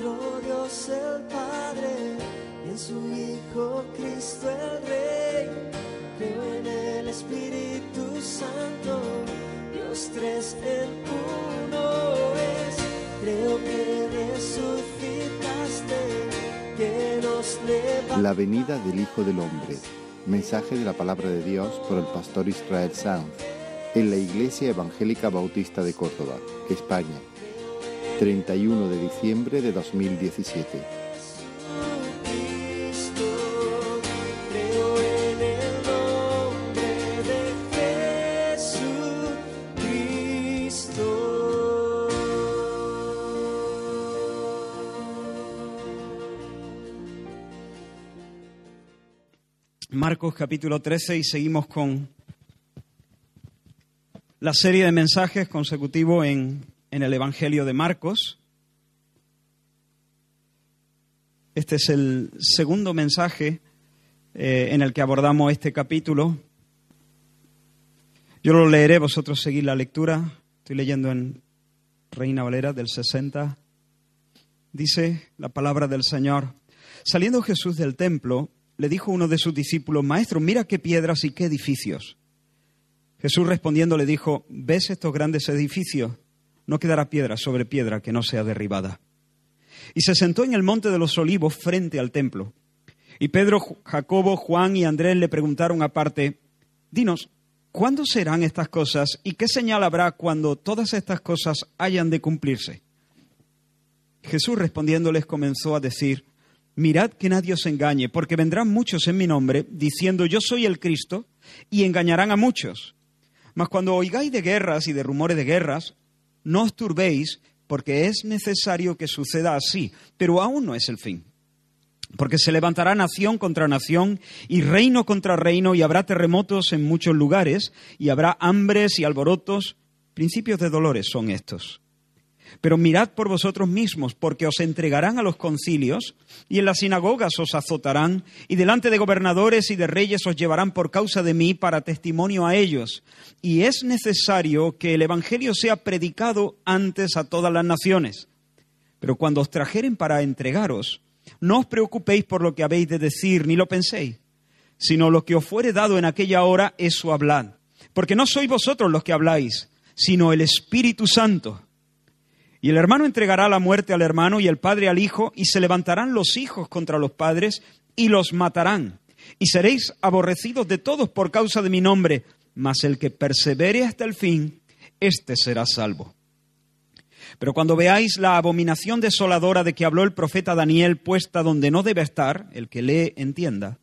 nuestro Dios el Padre y en su Hijo Cristo el Rey. Creo en el Espíritu Santo, Dios tres en uno es. Creo que resucitaste, que nos levantaste. La venida del Hijo del Hombre. Mensaje de la palabra de Dios por el pastor Israel Sanz en la Iglesia Evangélica Bautista de Córdoba, España, 31 de diciembre de 2017. Cristo, creo en el nombre de Jesucristo. Marcos capítulo 13 y seguimos con la serie de mensajes consecutivos en, en el Evangelio de Marcos. Este es el segundo mensaje eh, en el que abordamos este capítulo. Yo lo leeré, vosotros seguid la lectura. Estoy leyendo en Reina Valera del 60. Dice la palabra del Señor. Saliendo Jesús del templo, le dijo uno de sus discípulos, Maestro, mira qué piedras y qué edificios. Jesús respondiendo le dijo, ¿ves estos grandes edificios? No quedará piedra sobre piedra que no sea derribada. Y se sentó en el monte de los olivos frente al templo. Y Pedro, Jacobo, Juan y Andrés le preguntaron aparte, Dinos, ¿cuándo serán estas cosas y qué señal habrá cuando todas estas cosas hayan de cumplirse? Jesús respondiéndoles comenzó a decir, Mirad que nadie os engañe, porque vendrán muchos en mi nombre, diciendo yo soy el Cristo, y engañarán a muchos. Mas cuando oigáis de guerras y de rumores de guerras, no os turbéis, porque es necesario que suceda así, pero aún no es el fin. Porque se levantará nación contra nación y reino contra reino, y habrá terremotos en muchos lugares, y habrá hambres y alborotos. Principios de dolores son estos. Pero mirad por vosotros mismos, porque os entregarán a los concilios, y en las sinagogas os azotarán, y delante de gobernadores y de reyes os llevarán por causa de mí para testimonio a ellos. Y es necesario que el Evangelio sea predicado antes a todas las naciones. Pero cuando os trajeren para entregaros, no os preocupéis por lo que habéis de decir, ni lo penséis, sino lo que os fuere dado en aquella hora, eso hablad. Porque no sois vosotros los que habláis, sino el Espíritu Santo. Y el hermano entregará la muerte al hermano y el padre al hijo, y se levantarán los hijos contra los padres y los matarán. Y seréis aborrecidos de todos por causa de mi nombre, mas el que persevere hasta el fin, éste será salvo. Pero cuando veáis la abominación desoladora de que habló el profeta Daniel puesta donde no debe estar, el que lee entienda,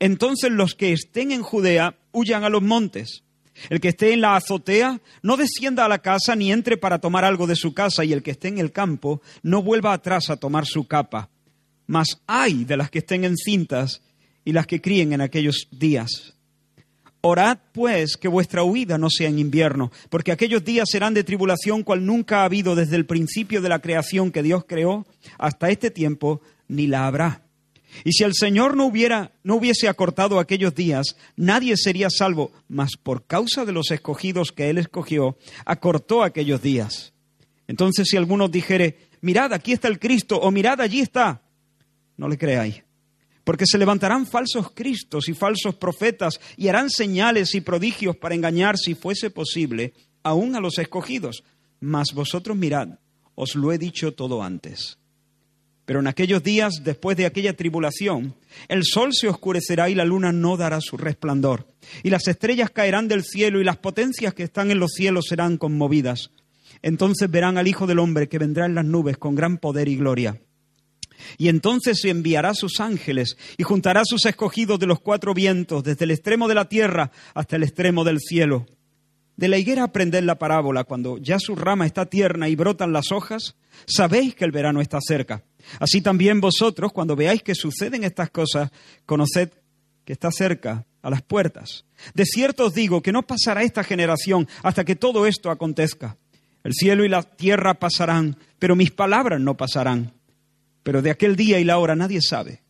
entonces los que estén en Judea huyan a los montes. El que esté en la azotea no descienda a la casa ni entre para tomar algo de su casa, y el que esté en el campo no vuelva atrás a tomar su capa. Mas hay de las que estén encintas y las que críen en aquellos días. Orad, pues, que vuestra huida no sea en invierno, porque aquellos días serán de tribulación cual nunca ha habido desde el principio de la creación que Dios creó hasta este tiempo, ni la habrá. Y si el Señor no hubiera no hubiese acortado aquellos días, nadie sería salvo, mas por causa de los escogidos que él escogió, acortó aquellos días. Entonces si alguno dijere, mirad, aquí está el Cristo, o mirad, allí está, no le creáis. Porque se levantarán falsos cristos y falsos profetas y harán señales y prodigios para engañar, si fuese posible, aún a los escogidos. Mas vosotros mirad, os lo he dicho todo antes. Pero en aquellos días, después de aquella tribulación, el sol se oscurecerá y la luna no dará su resplandor. Y las estrellas caerán del cielo y las potencias que están en los cielos serán conmovidas. Entonces verán al Hijo del Hombre que vendrá en las nubes con gran poder y gloria. Y entonces se enviará sus ángeles y juntará sus escogidos de los cuatro vientos, desde el extremo de la tierra hasta el extremo del cielo. De la higuera aprended la parábola, cuando ya su rama está tierna y brotan las hojas, sabéis que el verano está cerca. Así también vosotros, cuando veáis que suceden estas cosas, conoced que está cerca, a las puertas. De cierto os digo que no pasará esta generación hasta que todo esto acontezca. El cielo y la tierra pasarán, pero mis palabras no pasarán. Pero de aquel día y la hora nadie sabe,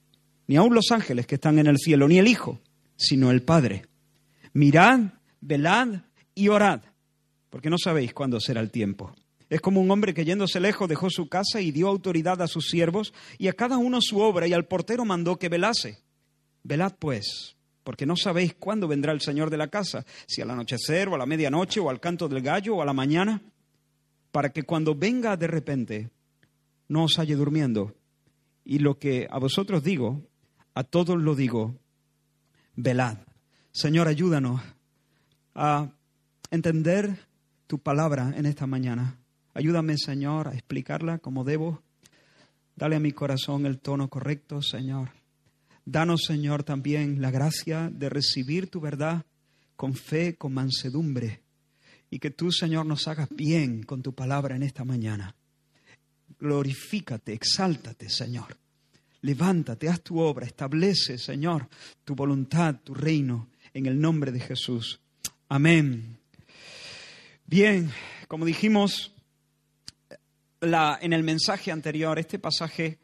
ni aun los ángeles que están en el cielo, ni el Hijo, sino el Padre. Mirad, velad y orad, porque no sabéis cuándo será el tiempo. Es como un hombre que yéndose lejos dejó su casa y dio autoridad a sus siervos y a cada uno su obra y al portero mandó que velase. Velad pues, porque no sabéis cuándo vendrá el Señor de la casa, si al anochecer o a la medianoche o al canto del gallo o a la mañana, para que cuando venga de repente no os halle durmiendo. Y lo que a vosotros digo, a todos lo digo, velad. Señor, ayúdanos a entender tu palabra en esta mañana. Ayúdame, Señor, a explicarla como debo. Dale a mi corazón el tono correcto, Señor. Danos, Señor, también la gracia de recibir tu verdad con fe, con mansedumbre. Y que tú, Señor, nos hagas bien con tu palabra en esta mañana. Glorifícate, exáltate, Señor. Levántate, haz tu obra, establece, Señor, tu voluntad, tu reino, en el nombre de Jesús. Amén. Bien, como dijimos, en el mensaje anterior, este pasaje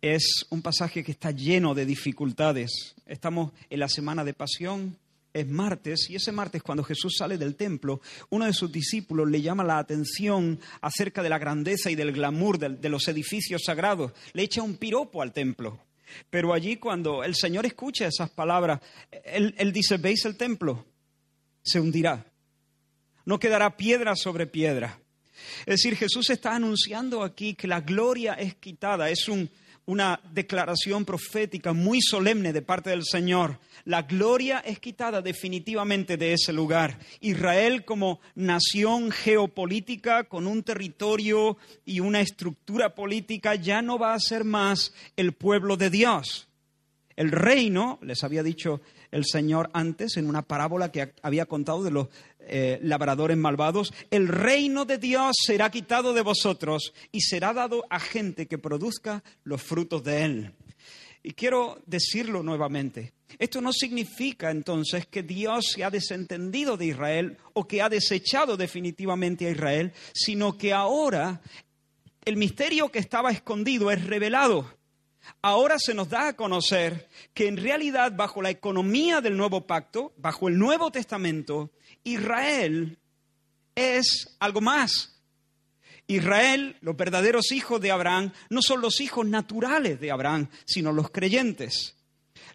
es un pasaje que está lleno de dificultades. Estamos en la semana de pasión, es martes, y ese martes cuando Jesús sale del templo, uno de sus discípulos le llama la atención acerca de la grandeza y del glamour de, los edificios sagrados, le echa un piropo al templo. Pero allí cuando el Señor escucha esas palabras, él, él dice, ¿veis el templo? Se hundirá. No quedará piedra sobre piedra. Es decir, Jesús está anunciando aquí que la gloria es quitada. Es una declaración profética muy solemne de parte del Señor. La gloria es quitada definitivamente de ese lugar. Israel como nación geopolítica con un territorio y una estructura política ya no va a ser más el pueblo de Dios. El reino, les había dicho el Señor antes en una parábola que había contado de los eh, labradores malvados, el reino de Dios será quitado de vosotros y será dado a gente que produzca los frutos de él. Y quiero decirlo nuevamente. Esto no significa entonces que Dios se ha desentendido de Israel o que ha desechado definitivamente a Israel, sino que ahora el misterio que estaba escondido es revelado Ahora se nos da a conocer que en realidad bajo la economía del nuevo pacto, bajo el Nuevo Testamento, Israel es algo más. Israel, los verdaderos hijos de Abraham, no son los hijos naturales de Abraham, sino los creyentes.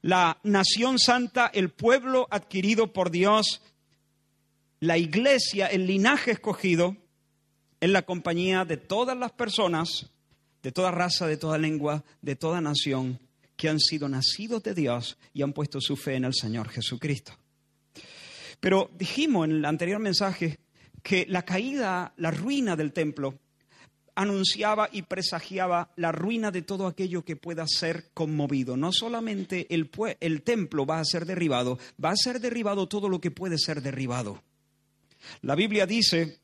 La nación santa, el pueblo adquirido por Dios, la iglesia, el linaje escogido, en la compañía de todas las personas de toda raza, de toda lengua, de toda nación, que han sido nacidos de Dios y han puesto su fe en el Señor Jesucristo. Pero dijimos en el anterior mensaje que la caída, la ruina del templo, anunciaba y presagiaba la ruina de todo aquello que pueda ser conmovido. No solamente el, el, templo va a ser derribado, va a ser derribado todo lo que puede ser derribado. La Biblia dice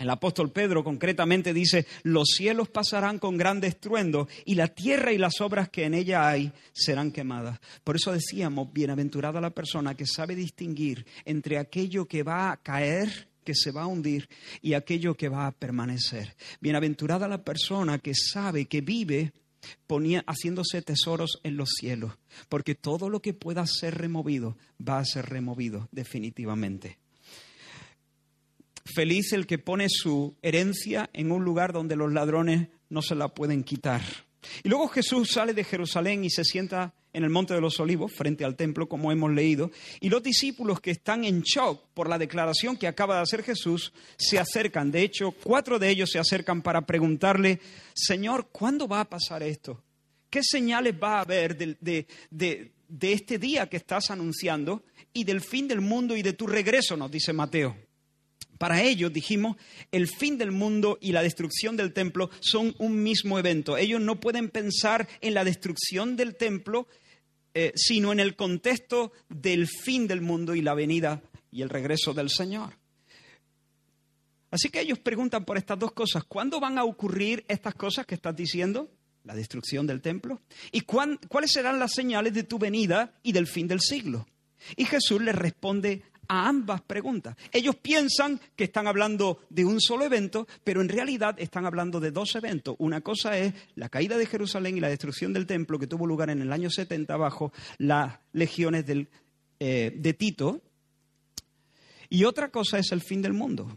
el apóstol Pedro concretamente dice, los cielos pasarán con gran estruendo y la tierra y las obras que en ella hay serán quemadas. Por eso decíamos, bienaventurada la persona que sabe distinguir entre aquello que va a caer que se va a hundir y aquello que va a permanecer. Bienaventurada la persona que sabe, que vive haciéndose tesoros en los cielos, porque todo lo que pueda ser removido va a ser removido definitivamente. Feliz el que pone su herencia en un lugar donde los ladrones no se la pueden quitar. Y luego Jesús sale de Jerusalén y se sienta en el Monte de los Olivos, frente al templo, como hemos leído, y los discípulos que están en shock por la declaración que acaba de hacer Jesús, se acercan. De hecho, cuatro de ellos se acercan para preguntarle, Señor, ¿cuándo va a pasar esto? ¿Qué señales va a haber de, de este día que estás anunciando y del fin del mundo y de tu regreso, nos dice Mateo? Para ellos, dijimos, el fin del mundo y la destrucción del templo son un mismo evento. Ellos no pueden pensar en la destrucción del templo, eh, sino en el contexto del fin del mundo y la venida y el regreso del Señor. Así que ellos preguntan por estas dos cosas. ¿Cuándo van a ocurrir estas cosas que estás diciendo? La destrucción del templo. ¿Y cuáles serán las señales de tu venida y del fin del siglo? Y Jesús les responde a ambas preguntas. Ellos piensan que están hablando de un solo evento, pero en realidad están hablando de dos eventos. Una cosa es la caída de Jerusalén y la destrucción del templo que tuvo lugar en el año 70 bajo las legiones eh, de Tito. Y otra cosa es el fin del mundo.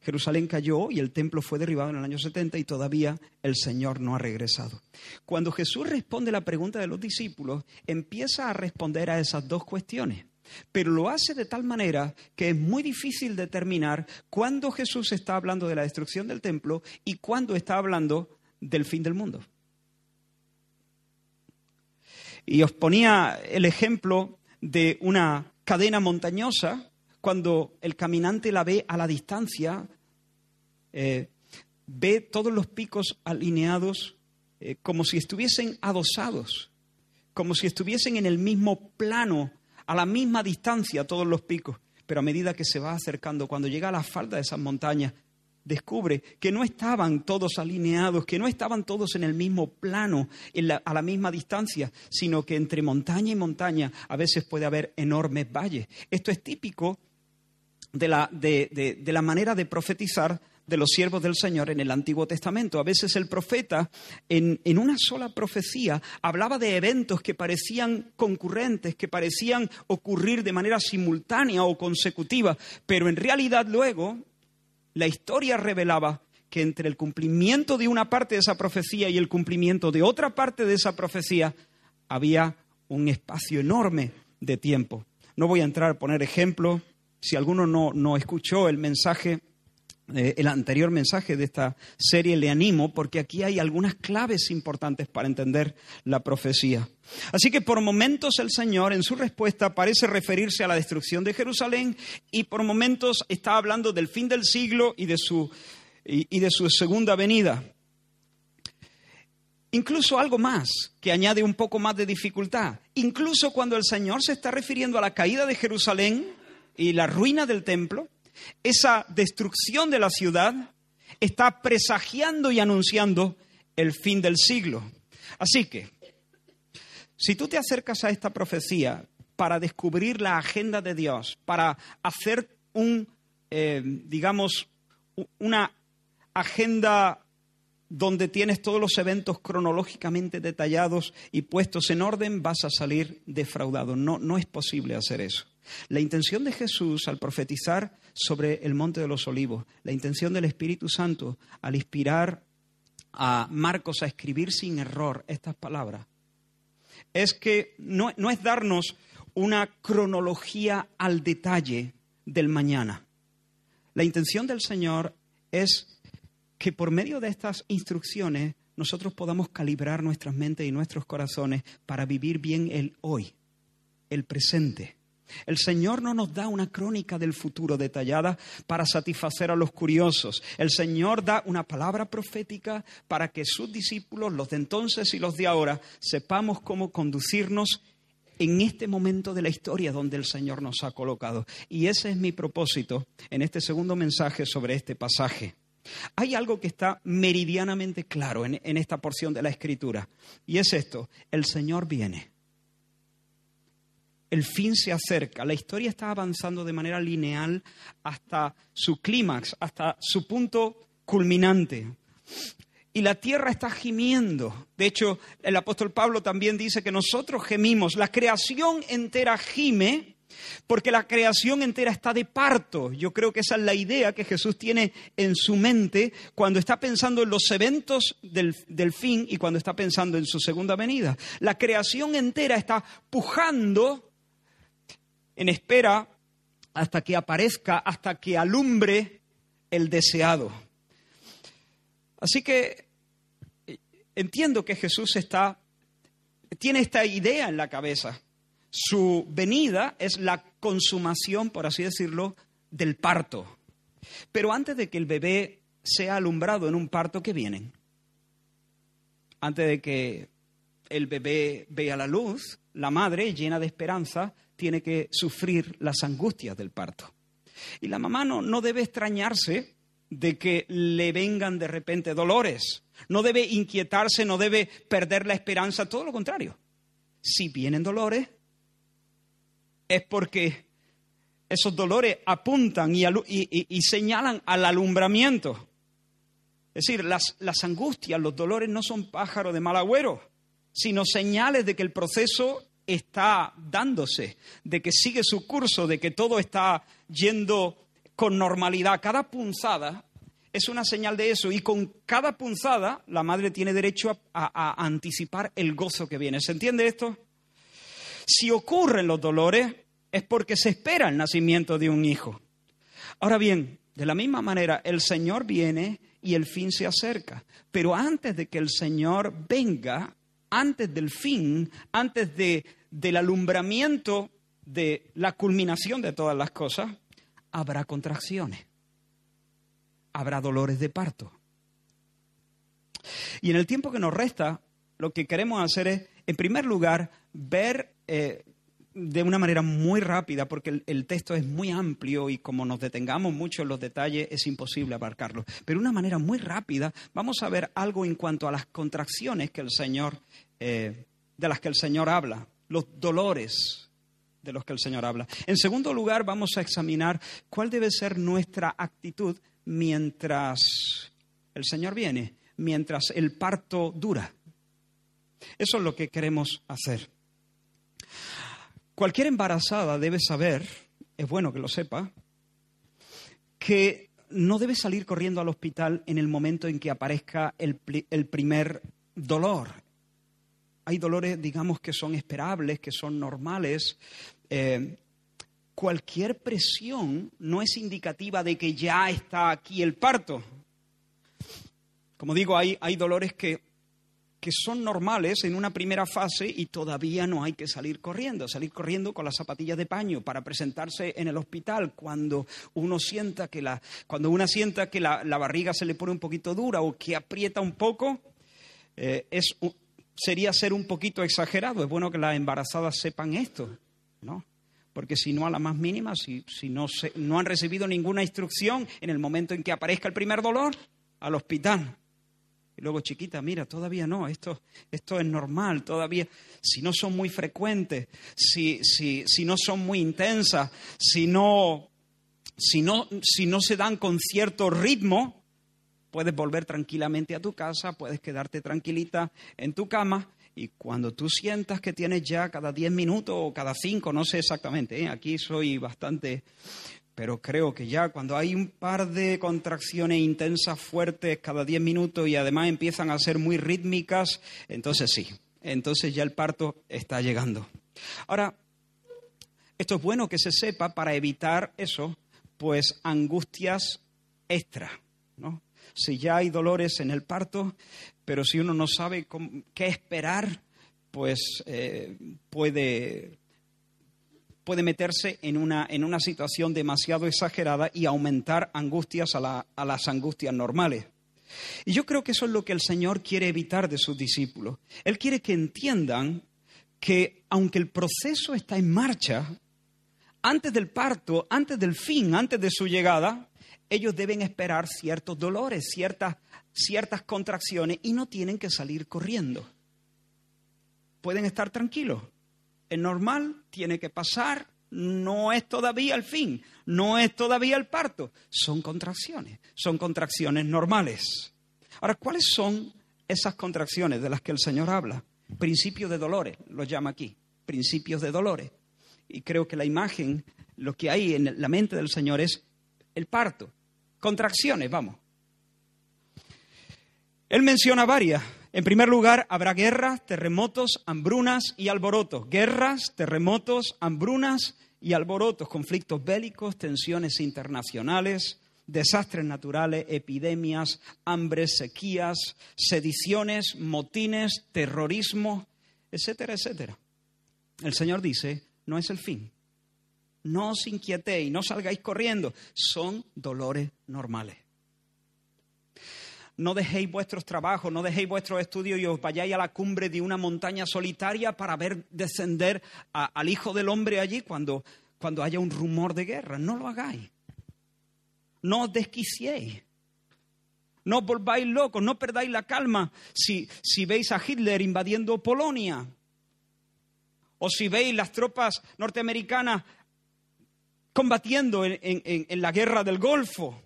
Jerusalén cayó y el templo fue derribado en el año 70 y todavía el Señor no ha regresado. Cuando Jesús responde la pregunta de los discípulos, empieza a responder a esas dos cuestiones, pero lo hace de tal manera que es muy difícil determinar cuándo Jesús está hablando de la destrucción del templo y cuándo está hablando del fin del mundo. Y os ponía el ejemplo de una cadena montañosa cuando el caminante la ve a la distancia, eh, ve todos los picos alineados eh, como si estuviesen adosados, como si estuviesen en el mismo plano, a la misma distancia todos los picos. Pero a medida que se va acercando, cuando llega a la falda de esas montañas, descubre que no estaban todos alineados, que no estaban todos en el mismo plano, a la misma distancia, sino que entre montaña y montaña a veces puede haber enormes valles. Esto es típico de la, de, la manera de profetizar de los siervos del Señor en el Antiguo Testamento. A veces el profeta, en, en, una sola profecía, hablaba de eventos que parecían concurrentes, que parecían ocurrir de manera simultánea o consecutiva, pero en realidad luego la historia revelaba que entre el cumplimiento de una parte de esa profecía y el cumplimiento de otra parte de esa profecía había un espacio enorme de tiempo. No voy a entrar a poner ejemplos si alguno no, escuchó el mensaje, eh, el anterior mensaje de esta serie, le animo porque aquí hay algunas claves importantes para entender la profecía. Así que por momentos el Señor en su respuesta parece referirse a la destrucción de Jerusalén y por momentos está hablando del fin del siglo y de su, y de su segunda venida. Incluso algo más que añade un poco más de dificultad. Incluso cuando el Señor se está refiriendo a la caída de Jerusalén, y la ruina del templo, esa destrucción de la ciudad, está presagiando y anunciando el fin del siglo. Así que, si tú te acercas a esta profecía para descubrir la agenda de Dios, para hacer un, eh, digamos, una agenda donde tienes todos los eventos cronológicamente detallados y puestos en orden, vas a salir defraudado. No, no es posible hacer eso. La intención de Jesús al profetizar sobre el Monte de los Olivos, la intención del Espíritu Santo al inspirar a Marcos a escribir sin error estas palabras, es que no, no es darnos una cronología al detalle del mañana. La intención del Señor es que por medio de estas instrucciones nosotros podamos calibrar nuestras mentes y nuestros corazones para vivir bien el hoy, el presente. El Señor no nos da una crónica del futuro detallada para satisfacer a los curiosos. El Señor da una palabra profética para que sus discípulos, los de entonces y los de ahora, sepamos cómo conducirnos en este momento de la historia donde el Señor nos ha colocado. Y ese es mi propósito en este segundo mensaje sobre este pasaje. Hay algo que está meridianamente claro en, esta porción de la Escritura, y es esto, el Señor viene el fin se acerca, la historia está avanzando de manera lineal hasta su clímax, hasta su punto culminante. Y la tierra está gimiendo. De hecho, el apóstol Pablo también dice que nosotros gemimos. La creación entera gime porque la creación entera está de parto. Yo creo que esa es la idea que Jesús tiene en su mente cuando está pensando en los eventos del, del, fin y cuando está pensando en su segunda venida. La creación entera está pujando en espera hasta que aparezca, hasta que alumbre el deseado. Así que eh, entiendo que Jesús está, tiene esta idea en la cabeza. Su venida es la consumación, por así decirlo, del parto. Pero antes de que el bebé sea alumbrado en un parto, ¿qué vienen? Antes de que el bebé vea la luz, la madre, llena de esperanza, tiene que sufrir las angustias del parto. Y la mamá no, no debe extrañarse de que le vengan de repente dolores. No debe inquietarse, no debe perder la esperanza, todo lo contrario. Si vienen dolores, es porque esos dolores apuntan y, señalan al alumbramiento. Es decir, las, las, angustias, los dolores no son pájaros de mal agüero, sino señales de que el proceso está dándose, de que sigue su curso, de que todo está yendo con normalidad. Cada punzada es una señal de eso y con cada punzada la madre tiene derecho a, anticipar el gozo que viene. ¿Se entiende esto? Si ocurren los dolores es porque se espera el nacimiento de un hijo. Ahora bien, de la misma manera, el Señor viene y el fin se acerca. Pero antes de que el Señor venga, antes del fin, antes de, del alumbramiento de la culminación de todas las cosas, habrá contracciones, habrá dolores de parto. Y en el tiempo que nos resta, lo que queremos hacer es, en primer lugar, ver eh, de una manera muy rápida, porque el, texto es muy amplio y como nos detengamos mucho en los detalles es imposible abarcarlo. Pero de una manera muy rápida vamos a ver algo en cuanto a las contracciones que el Señor, eh, de las que el Señor habla, los dolores de los que el Señor habla. En segundo lugar, vamos a examinar cuál debe ser nuestra actitud mientras el Señor viene, mientras el parto dura. Eso es lo que queremos hacer. Cualquier embarazada debe saber, es bueno que lo sepa, que no debe salir corriendo al hospital en el momento en que aparezca el, primer dolor. Hay dolores, digamos, que son esperables, que son normales. Eh, cualquier presión no es indicativa de que ya está aquí el parto. Como digo, hay, hay dolores que, que son normales en una primera fase y todavía no hay que salir corriendo, salir corriendo con las zapatillas de paño para presentarse en el hospital cuando uno sienta que la, cuando una sienta que la, la barriga se le pone un poquito dura o que aprieta un poco, eh, es, sería ser un poquito exagerado. Es bueno que las embarazadas sepan esto, ¿no? Porque si no, a la más mínima, si, si no, se- no han recibido ninguna instrucción en el momento en que aparezca el primer dolor, al hospital. Y luego, chiquita, mira, todavía no, esto, esto es normal, todavía, si no son muy frecuentes, si, si, si no son muy intensas, si no, si, no, si no se dan con cierto ritmo, puedes volver tranquilamente a tu casa, puedes quedarte tranquilita en tu cama y cuando tú sientas que tienes ya cada 10 minutos o cada 5, no sé exactamente, ¿eh? aquí soy bastante pero creo que ya cuando hay un par de contracciones intensas, fuertes, cada 10 minutos y además empiezan a ser muy rítmicas, entonces sí, entonces ya el parto está llegando. Ahora, esto es bueno que se sepa para evitar eso, pues angustias extra, ¿no? Si ya hay dolores en el parto, pero si uno no sabe qué esperar, pues eh, puede puede meterse en una, en una situación demasiado exagerada y aumentar angustias a, la- a las angustias normales. Y yo creo que eso es lo que el Señor quiere evitar de sus discípulos. Él quiere que entiendan que aunque el proceso está en marcha, antes del parto, antes del fin, antes de su llegada, ellos deben esperar ciertos dolores, ciertas, ciertas contracciones y no tienen que salir corriendo. Pueden estar tranquilos. Es normal, tiene que pasar, no es todavía el fin, no es todavía el parto. Son contracciones, son contracciones normales. Ahora, ¿cuáles son esas contracciones de las que el Señor habla? Principios de dolores, los llama aquí, principios de dolores. Y creo que la imagen, lo que hay en la mente del Señor es el parto. Contracciones, vamos. Él menciona varias. En primer lugar, habrá guerras, terremotos, hambrunas y alborotos. Guerras, terremotos, hambrunas y alborotos, conflictos bélicos, tensiones internacionales, desastres naturales, epidemias, hambres, sequías, sediciones, motines, terrorismo, etcétera, etcétera. El Señor dice, no es el fin. No os inquietéis, no salgáis corriendo. Son dolores normales. No dejéis vuestros trabajos, no dejéis vuestros estudios y os vayáis a la cumbre de una montaña solitaria para ver descender al Hijo del Hombre allí cuando, cuando haya un rumor de guerra. No lo hagáis. No os desquiciéis. No os volváis locos, no perdáis la calma si, si veis a Hitler invadiendo Polonia. O si veis las tropas norteamericanas combatiendo en, la guerra del Golfo.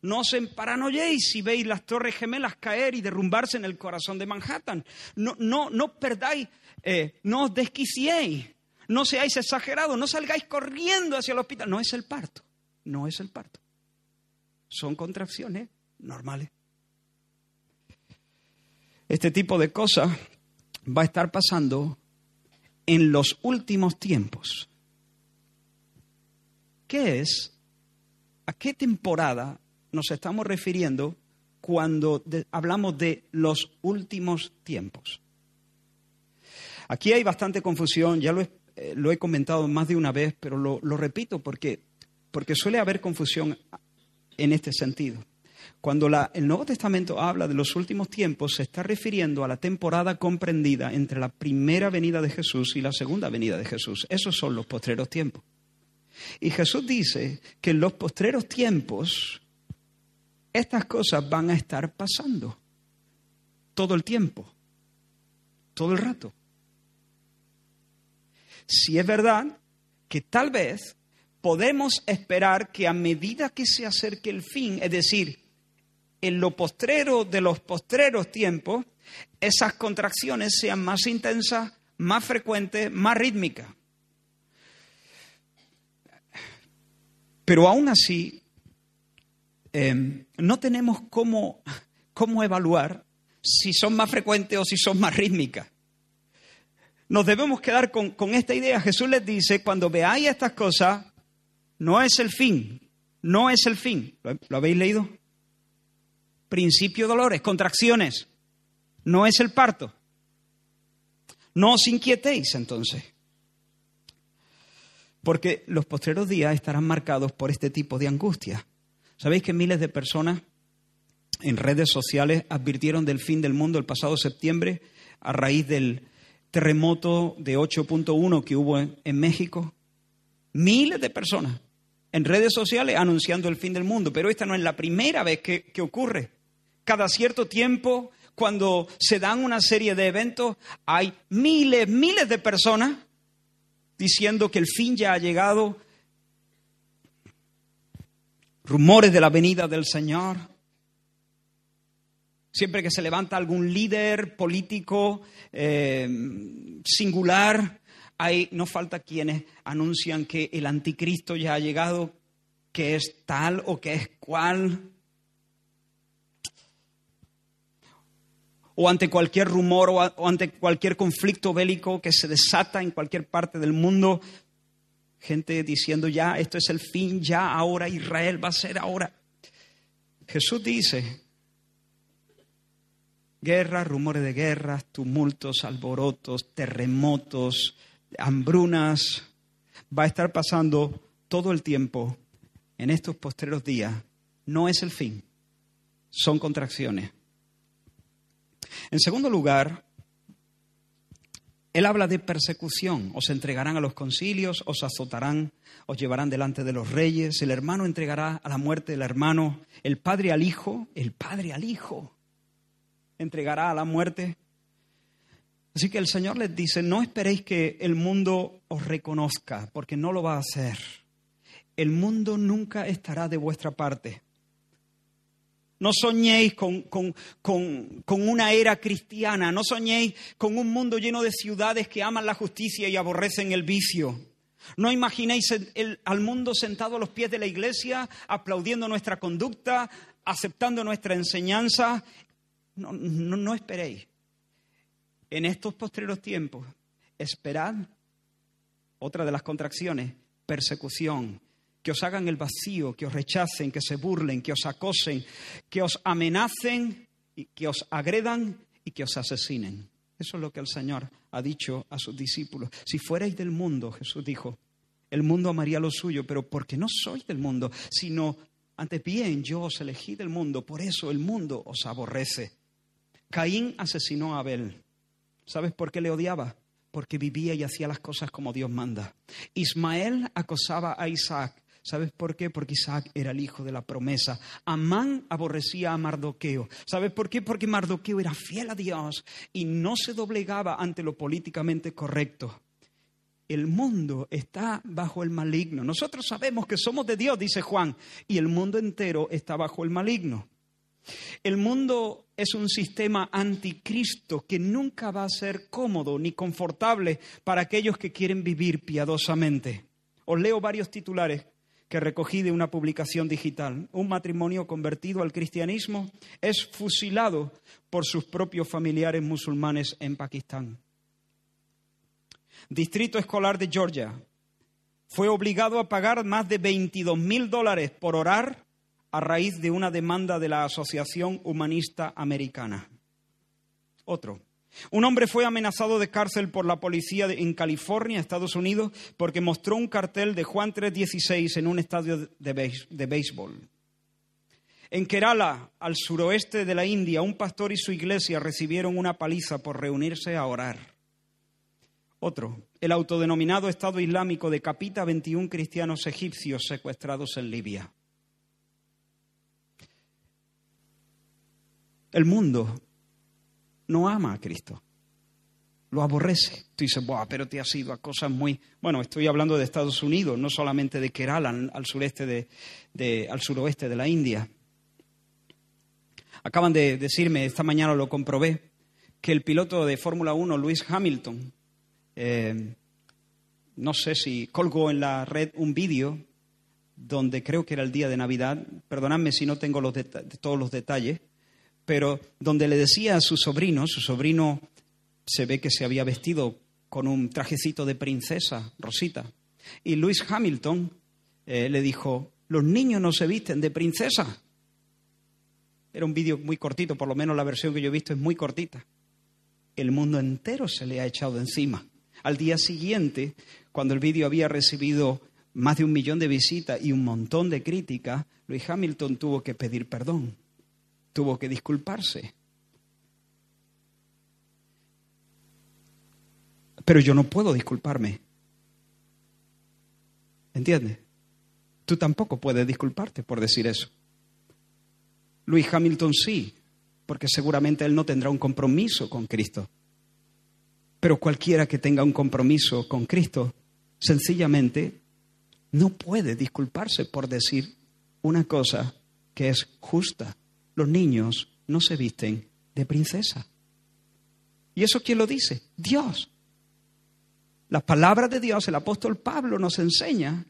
No os emparanoyéis si veis las torres gemelas caer y derrumbarse en el corazón de Manhattan. No, no, no perdáis, eh, no os desquiciéis, no seáis exagerados, no salgáis corriendo hacia el hospital. No es el parto, no es el parto. son contracciones normales. Este tipo de cosas va a estar pasando en los últimos tiempos. ¿Qué es? ¿A qué temporada nos estamos refiriendo cuando hablamos de los últimos tiempos? Aquí hay bastante confusión, ya lo he, eh, comentado más de una vez, pero lo, repito porque, suele haber confusión en este sentido. Cuando el Nuevo Testamento habla de los últimos tiempos, se está refiriendo a la temporada comprendida entre la primera venida de Jesús y la segunda venida de Jesús. Esos son los postreros tiempos. Y Jesús dice que en los postreros tiempos estas cosas van a estar pasando todo el tiempo, todo el rato. Si es verdad que tal vez podemos esperar que a medida que se acerque el fin, es decir, en lo postrero de los postreros tiempos, esas contracciones sean más intensas, más frecuentes, más rítmicas. Pero aún así, eh, no tenemos cómo, cómo evaluar si son más frecuentes o si son más rítmicas. Nos debemos quedar con, con esta idea. Jesús les dice, cuando veáis estas cosas, no es el fin, no es el fin. ¿Lo, lo habéis leído? Principio dolores, contracciones, no es el parto. No os inquietéis entonces, porque los postreros días estarán marcados por este tipo de angustia. ¿Sabéis que miles de personas en redes sociales advirtieron del fin del mundo el pasado septiembre a raíz del terremoto de 8.1 que hubo en, México? Miles de personas en redes sociales anunciando el fin del mundo, pero esta no es la primera vez que, que ocurre. Cada cierto tiempo, cuando se dan una serie de eventos, hay miles, miles de personas diciendo que el fin ya ha llegado, rumores de la venida del Señor. Siempre que se levanta algún líder político eh, singular, hay, no falta quienes anuncian que el anticristo ya ha llegado, que es tal o que es cual. O ante cualquier rumor o, ante cualquier conflicto bélico que se desata en cualquier parte del mundo, gente diciendo ya, esto es el fin, ya ahora Israel va a ser ahora. Jesús dice, guerras, rumores de guerras, tumultos, alborotos, terremotos, hambrunas, va a estar pasando todo el tiempo en estos postreros días. No es el fin, son contracciones. En segundo lugar, él habla de persecución. Os entregarán a los concilios, os azotarán, os llevarán delante de los reyes. El hermano entregará a la muerte del hermano, el padre al hijo, el padre al hijo entregará a la muerte. Así que el Señor les dice, no esperéis que el mundo os reconozca, porque no lo va a hacer. El mundo nunca estará de vuestra parte. No soñéis con, con, con, con, una era cristiana, no soñéis con un mundo lleno de ciudades que aman la justicia y aborrecen el vicio. No imaginéis el, al mundo sentado a los pies de la iglesia, aplaudiendo nuestra conducta, aceptando nuestra enseñanza. No, no, no esperéis. En estos postreros tiempos, esperad otra de las contracciones, persecución, que os hagan el vacío, que os rechacen, que se burlen, que os acosen, que os amenacen, y que os agredan y que os asesinen. Eso es lo que el Señor ha dicho a sus discípulos. Si fuerais del mundo, Jesús dijo, el mundo amaría lo suyo, pero porque no sois del mundo, sino antes bien yo os elegí del mundo, por eso el mundo os aborrece. Caín asesinó a Abel. ¿Sabes por qué le odiaba? Porque vivía y hacía las cosas como Dios manda. Ismael acosaba a Isaac. ¿Sabes por qué? Porque Isaac era el hijo de la promesa. Amán aborrecía a Mardoqueo. ¿Sabes por qué? Porque Mardoqueo era fiel a Dios y no se doblegaba ante lo políticamente correcto. El mundo está bajo el maligno. Nosotros sabemos que somos de Dios, dice Juan, y el mundo entero está bajo el maligno. El mundo es un sistema anticristo que nunca va a ser cómodo ni confortable para aquellos que quieren vivir piadosamente. Os leo varios titulares que recogí de una publicación digital. Un matrimonio convertido al cristianismo es fusilado por sus propios familiares musulmanes en Pakistán. Distrito Escolar de Georgia fue obligado a pagar más de 22 mil dólares por orar a raíz de una demanda de la Asociación Humanista Americana. Otro. Un hombre fue amenazado de cárcel por la policía en California, Estados Unidos, porque mostró un cartel de Juan 3:16 en un estadio de béisbol. En Kerala, al suroeste de la India, un pastor y su iglesia recibieron una paliza por reunirse a orar. Otro, el autodenominado Estado Islámico decapita a 21 cristianos egipcios secuestrados en Libia. El mundo no ama a Cristo, lo aborrece. Tú dices, Buah, pero te has ido a cosas muy... Bueno, estoy hablando de Estados Unidos, no solamente de Kerala, al, sureste de, al suroeste de la India. Acaban de decirme, esta mañana lo comprobé, que el piloto de Fórmula 1, Lewis Hamilton, eh, no sé si colgó en la red un vídeo donde creo que era el día de Navidad, perdonadme si no tengo los todos los detalles, pero donde le decía a su sobrino, su sobrino se ve que se había vestido con un trajecito de princesa, Rosita, y Lewis Hamilton eh, le dijo, los niños no se visten de princesa. Era un vídeo muy cortito, por lo menos la versión que yo he visto es muy cortita. El mundo entero se le ha echado encima. Al día siguiente, cuando el vídeo había recibido más de un millón de visitas y un montón de críticas, Luis Hamilton tuvo que pedir perdón, tuvo que disculparse. Pero yo no puedo disculparme. ¿Entiendes? Tú tampoco puedes disculparte por decir eso. Luis Hamilton sí, porque seguramente él no tendrá un compromiso con Cristo. Pero cualquiera que tenga un compromiso con Cristo, sencillamente no puede disculparse por decir una cosa que es justa. Los niños no se visten de princesa. ¿Y eso quién lo dice? Dios. Las palabras de Dios, el apóstol Pablo nos enseña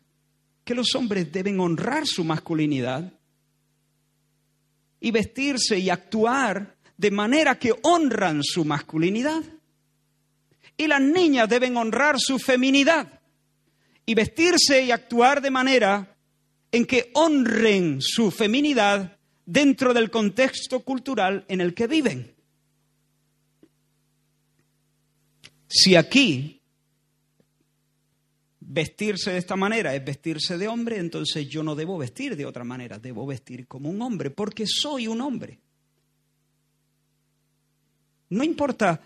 que los hombres deben honrar su masculinidad y vestirse y actuar de manera que honran su masculinidad. Y las niñas deben honrar su feminidad y vestirse y actuar de manera en que honren su feminidad dentro del contexto cultural en el que viven. Si aquí vestirse de esta manera es vestirse de hombre, entonces yo no debo vestir de otra manera, debo vestir como un hombre, porque soy un hombre. No importa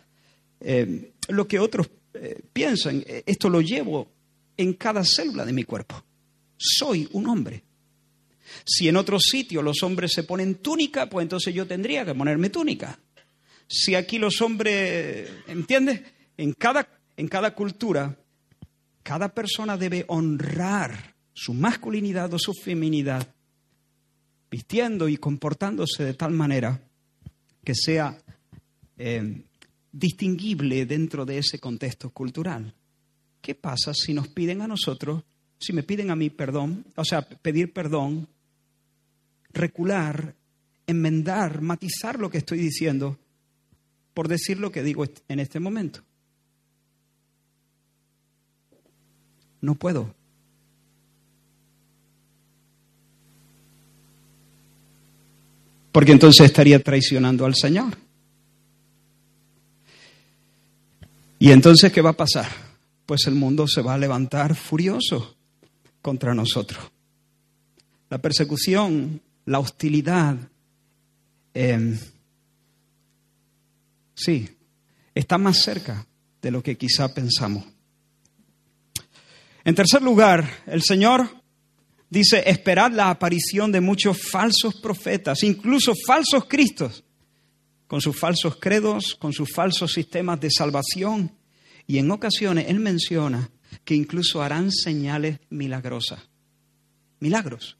eh, lo que otros eh, piensan, eh, esto lo llevo en cada célula de mi cuerpo. Soy un hombre. Si en otro sitio los hombres se ponen túnica, pues entonces yo tendría que ponerme túnica. Si aquí los hombres, ¿entiendes? En cada, en cada cultura, cada persona debe honrar su masculinidad o su feminidad, vistiendo y comportándose de tal manera que sea eh, distinguible dentro de ese contexto cultural. ¿Qué pasa si nos piden a nosotros, si me piden a mí perdón, o sea, pedir perdón, recular, enmendar, matizar lo que estoy diciendo por decir lo que digo en este momento? No puedo. Porque entonces estaría traicionando al Señor. ¿Y entonces qué va a pasar? Pues el mundo se va a levantar furioso contra nosotros. La persecución, la hostilidad, eh, sí, está más cerca de lo que quizá pensamos. En tercer lugar, el Señor dice, esperad la aparición de muchos falsos profetas, incluso falsos cristos, con sus falsos credos, con sus falsos sistemas de salvación. Y en ocasiones Él menciona que incluso harán señales milagrosas. Milagros.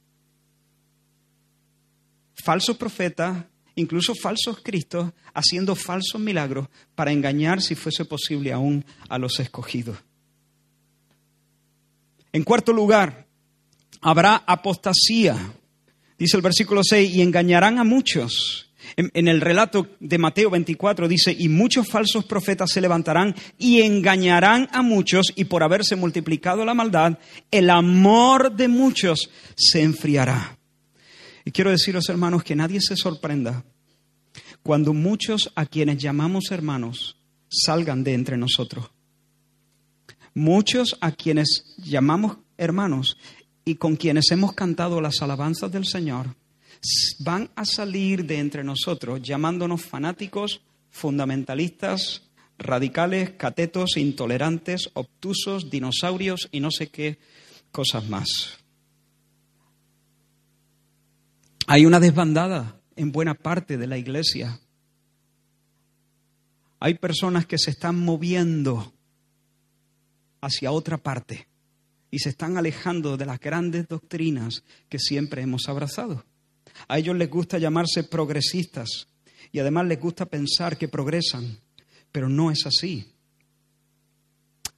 Falsos profetas, incluso falsos cristos, haciendo falsos milagros para engañar, si fuese posible, aún a los escogidos. En cuarto lugar, habrá apostasía. Dice el versículo 6, y engañarán a muchos. En, en, el relato de Mateo 24 dice, y muchos falsos profetas se levantarán y engañarán a muchos, y por haberse multiplicado la maldad, el amor de muchos se enfriará. Y quiero deciros, hermanos, que nadie se sorprenda cuando muchos a quienes llamamos hermanos salgan de entre nosotros. Muchos a quienes llamamos hermanos y con quienes hemos cantado las alabanzas del Señor van a salir de entre nosotros llamándonos fanáticos, fundamentalistas, radicales, catetos, intolerantes, obtusos, dinosaurios y no sé qué cosas más. Hay una desbandada en buena parte de la iglesia. Hay personas que se están moviendo hacia otra parte y se están alejando de las grandes doctrinas que siempre hemos abrazado. A ellos les gusta llamarse progresistas y además les gusta pensar que progresan, pero no es así.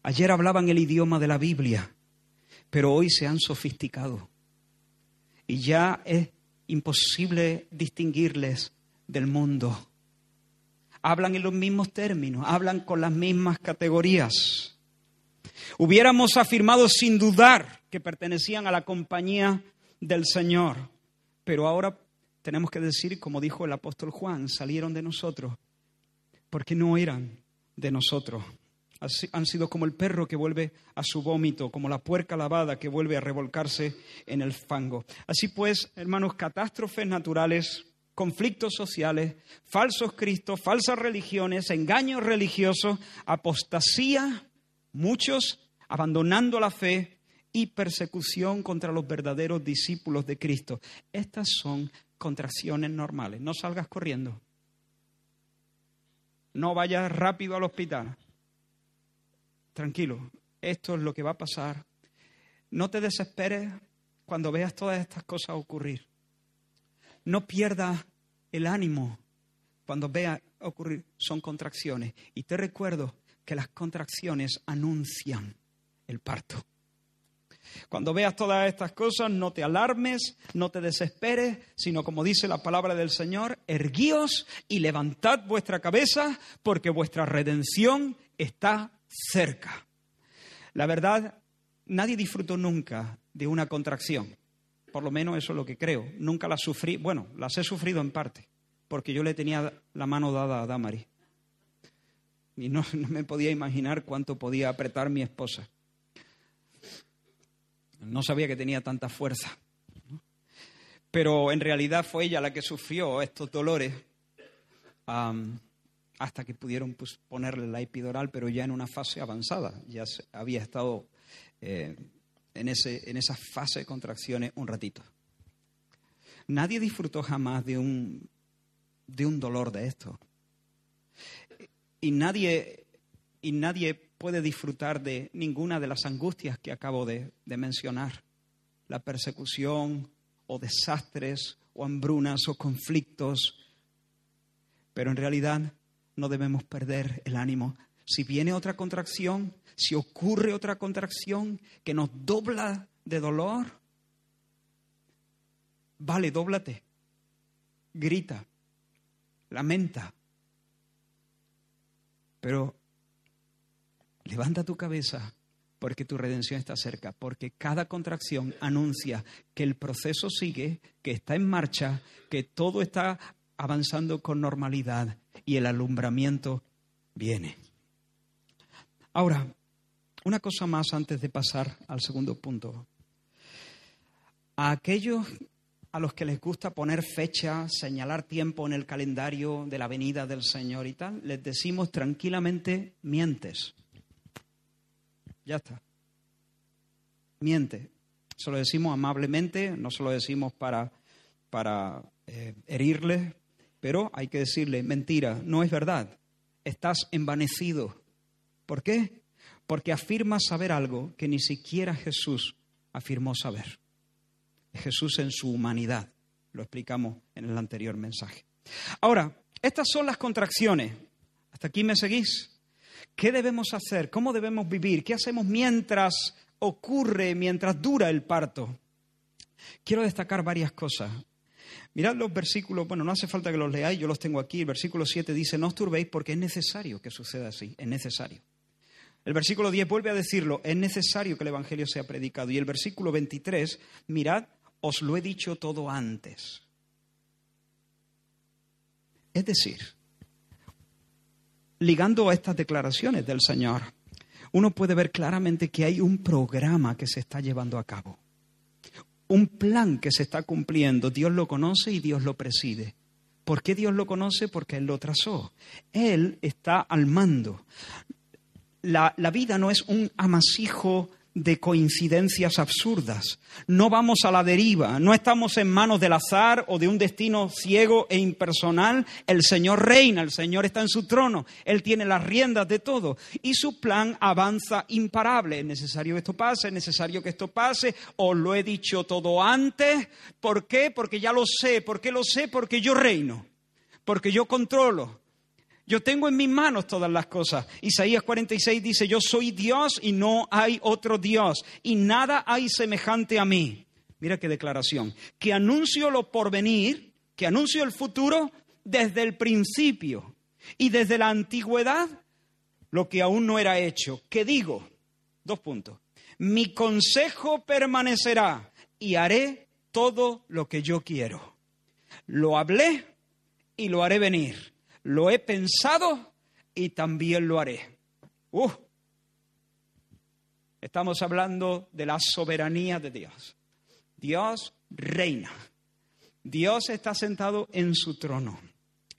Ayer hablaban el idioma de la Biblia, pero hoy se han sofisticado y ya es imposible distinguirles del mundo. Hablan en los mismos términos, hablan con las mismas categorías. Hubiéramos afirmado sin dudar que pertenecían a la compañía del Señor, pero ahora tenemos que decir, como dijo el apóstol Juan, salieron de nosotros porque no eran de nosotros. Han sido como el perro que vuelve a su vómito, como la puerca lavada que vuelve a revolcarse en el fango. Así pues, hermanos, catástrofes naturales, conflictos sociales, falsos cristos, falsas religiones, engaños religiosos, apostasía, muchos abandonando la fe y persecución contra los verdaderos discípulos de Cristo. Estas son contracciones normales. No salgas corriendo. No vayas rápido al hospital. Tranquilo, esto es lo que va a pasar. No te desesperes cuando veas todas estas cosas ocurrir. No pierdas el ánimo cuando veas ocurrir. Son contracciones. Y te recuerdo que las contracciones anuncian el parto. Cuando veas todas estas cosas, no te alarmes, no te desesperes, sino como dice la palabra del Señor, erguíos y levantad vuestra cabeza, porque vuestra redención está cerca. La verdad, nadie disfrutó nunca de una contracción. Por lo menos eso es lo que creo. Nunca las sufrí. Bueno, las he sufrido en parte, porque yo le tenía la mano dada a Damari. Y no, no me podía imaginar cuánto podía apretar mi esposa. No sabía que tenía tanta fuerza. Pero en realidad fue ella la que sufrió estos dolores hasta que pudieron pues, ponerle la epidural, pero ya en una fase avanzada. Ya había estado eh, en, ese, en esa fase de contracciones un ratito. Nadie disfrutó jamás de un, de un dolor de esto. Y nadie, y nadie puede disfrutar de ninguna de las angustias que acabo de, mencionar. La persecución o desastres o hambrunas o conflictos. Pero en realidad no debemos perder el ánimo. Si viene otra contracción, si ocurre otra contracción que nos dobla de dolor, vale, dóblate, grita, lamenta. Pero Levanta tu cabeza porque tu redención está cerca, porque cada contracción anuncia que el proceso sigue, que está en marcha, que todo está avanzando con normalidad y el alumbramiento viene. Ahora, una cosa más antes de pasar al segundo punto. A aquellos a los que les gusta poner fecha, señalar tiempo en el calendario de la venida del Señor y tal, les decimos tranquilamente, mientes. Ya está. Miente. Se lo decimos amablemente, no se lo decimos para, para eh, herirle, pero hay que decirle, mentira, no es verdad. Estás envanecido. ¿Por qué? Porque afirmas saber algo que ni siquiera Jesús afirmó saber. Jesús en su humanidad. Lo explicamos en el anterior mensaje. Ahora, estas son las contracciones. ¿Hasta aquí me seguís? ¿Qué debemos hacer? ¿Cómo debemos vivir? ¿Qué hacemos mientras ocurre, mientras dura el parto? Quiero destacar varias cosas. Mirad los versículos, bueno, no hace falta que los leáis, yo los tengo aquí. El versículo 7 dice, no os turbéis porque es necesario que suceda así, es necesario. El versículo 10 vuelve a decirlo, es necesario que el Evangelio sea predicado. Y el versículo 23, mirad, os lo he dicho todo antes. Es decir, ligando a estas declaraciones del Señor, uno puede ver claramente que hay un programa que se está llevando a cabo, un plan que se está cumpliendo. Dios lo conoce y Dios lo preside. ¿Por qué Dios lo conoce? Porque Él lo trazó. Él está al mando. La, la vida no es un amasijo de coincidencias absurdas. No vamos a la deriva, no estamos en manos del azar o de un destino ciego e impersonal. El Señor reina, el Señor está en su trono, Él tiene las riendas de todo y su plan avanza imparable. Es necesario que esto pase, es necesario que esto pase, os lo he dicho todo antes. ¿Por qué? Porque ya lo sé. ¿Por qué lo sé? Porque yo reino, porque yo controlo, yo tengo en mis manos todas las cosas. Isaías 46 dice, yo soy Dios y no hay otro Dios, y nada hay semejante a mí. Mira qué declaración. Que anuncio lo porvenir, que anuncio el futuro desde el principio y desde la antigüedad lo que aún no era hecho. ¿Qué digo? Dos puntos. Mi consejo permanecerá y haré todo lo que yo quiero. Lo hablé y lo haré venir lo he pensado y también lo haré. Uh, estamos hablando de la soberanía de Dios. Dios reina. Dios está sentado en su trono.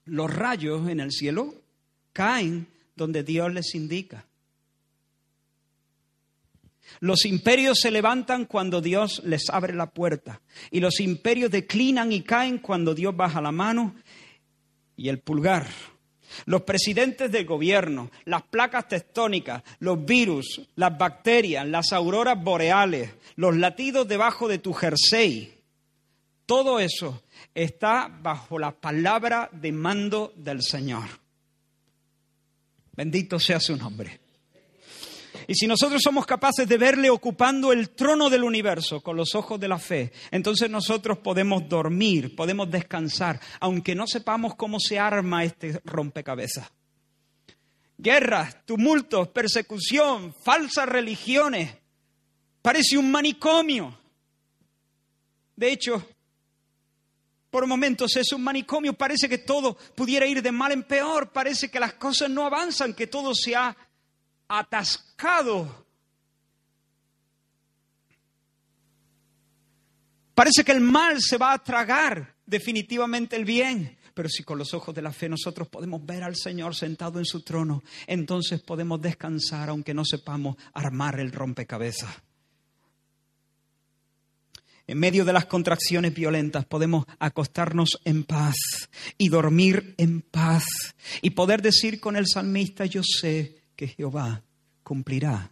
Los rayos en el cielo caen donde Dios les indica. Los imperios se levantan cuando Dios les abre la puerta y los imperios declinan y caen cuando Dios baja la mano y el pulgar. Los presidentes del gobierno, las placas tectónicas, los virus, las bacterias, las auroras boreales, los latidos debajo de tu jersey, todo eso está bajo la palabra de mando del Señor. Bendito sea su nombre. Y si nosotros somos capaces de verle ocupando el trono del universo con los ojos de la fe, entonces nosotros podemos dormir, podemos descansar, aunque no sepamos cómo se arma este rompecabezas. Guerras, tumultos, persecución, falsas religiones. Parece un manicomio. De hecho, por momentos es un manicomio, parece que todo pudiera ir de mal en peor, parece que las cosas no avanzan, que todo se ha atascado. Parece que el mal se va a tragar definitivamente el bien. Pero si con los ojos de la fe nosotros podemos ver al Señor sentado en su trono, entonces podemos descansar aunque no sepamos armar el rompecabezas. En medio de las contracciones violentas podemos acostarnos en paz y dormir en paz y poder decir con el salmista, yo sé que Jehová cumplirá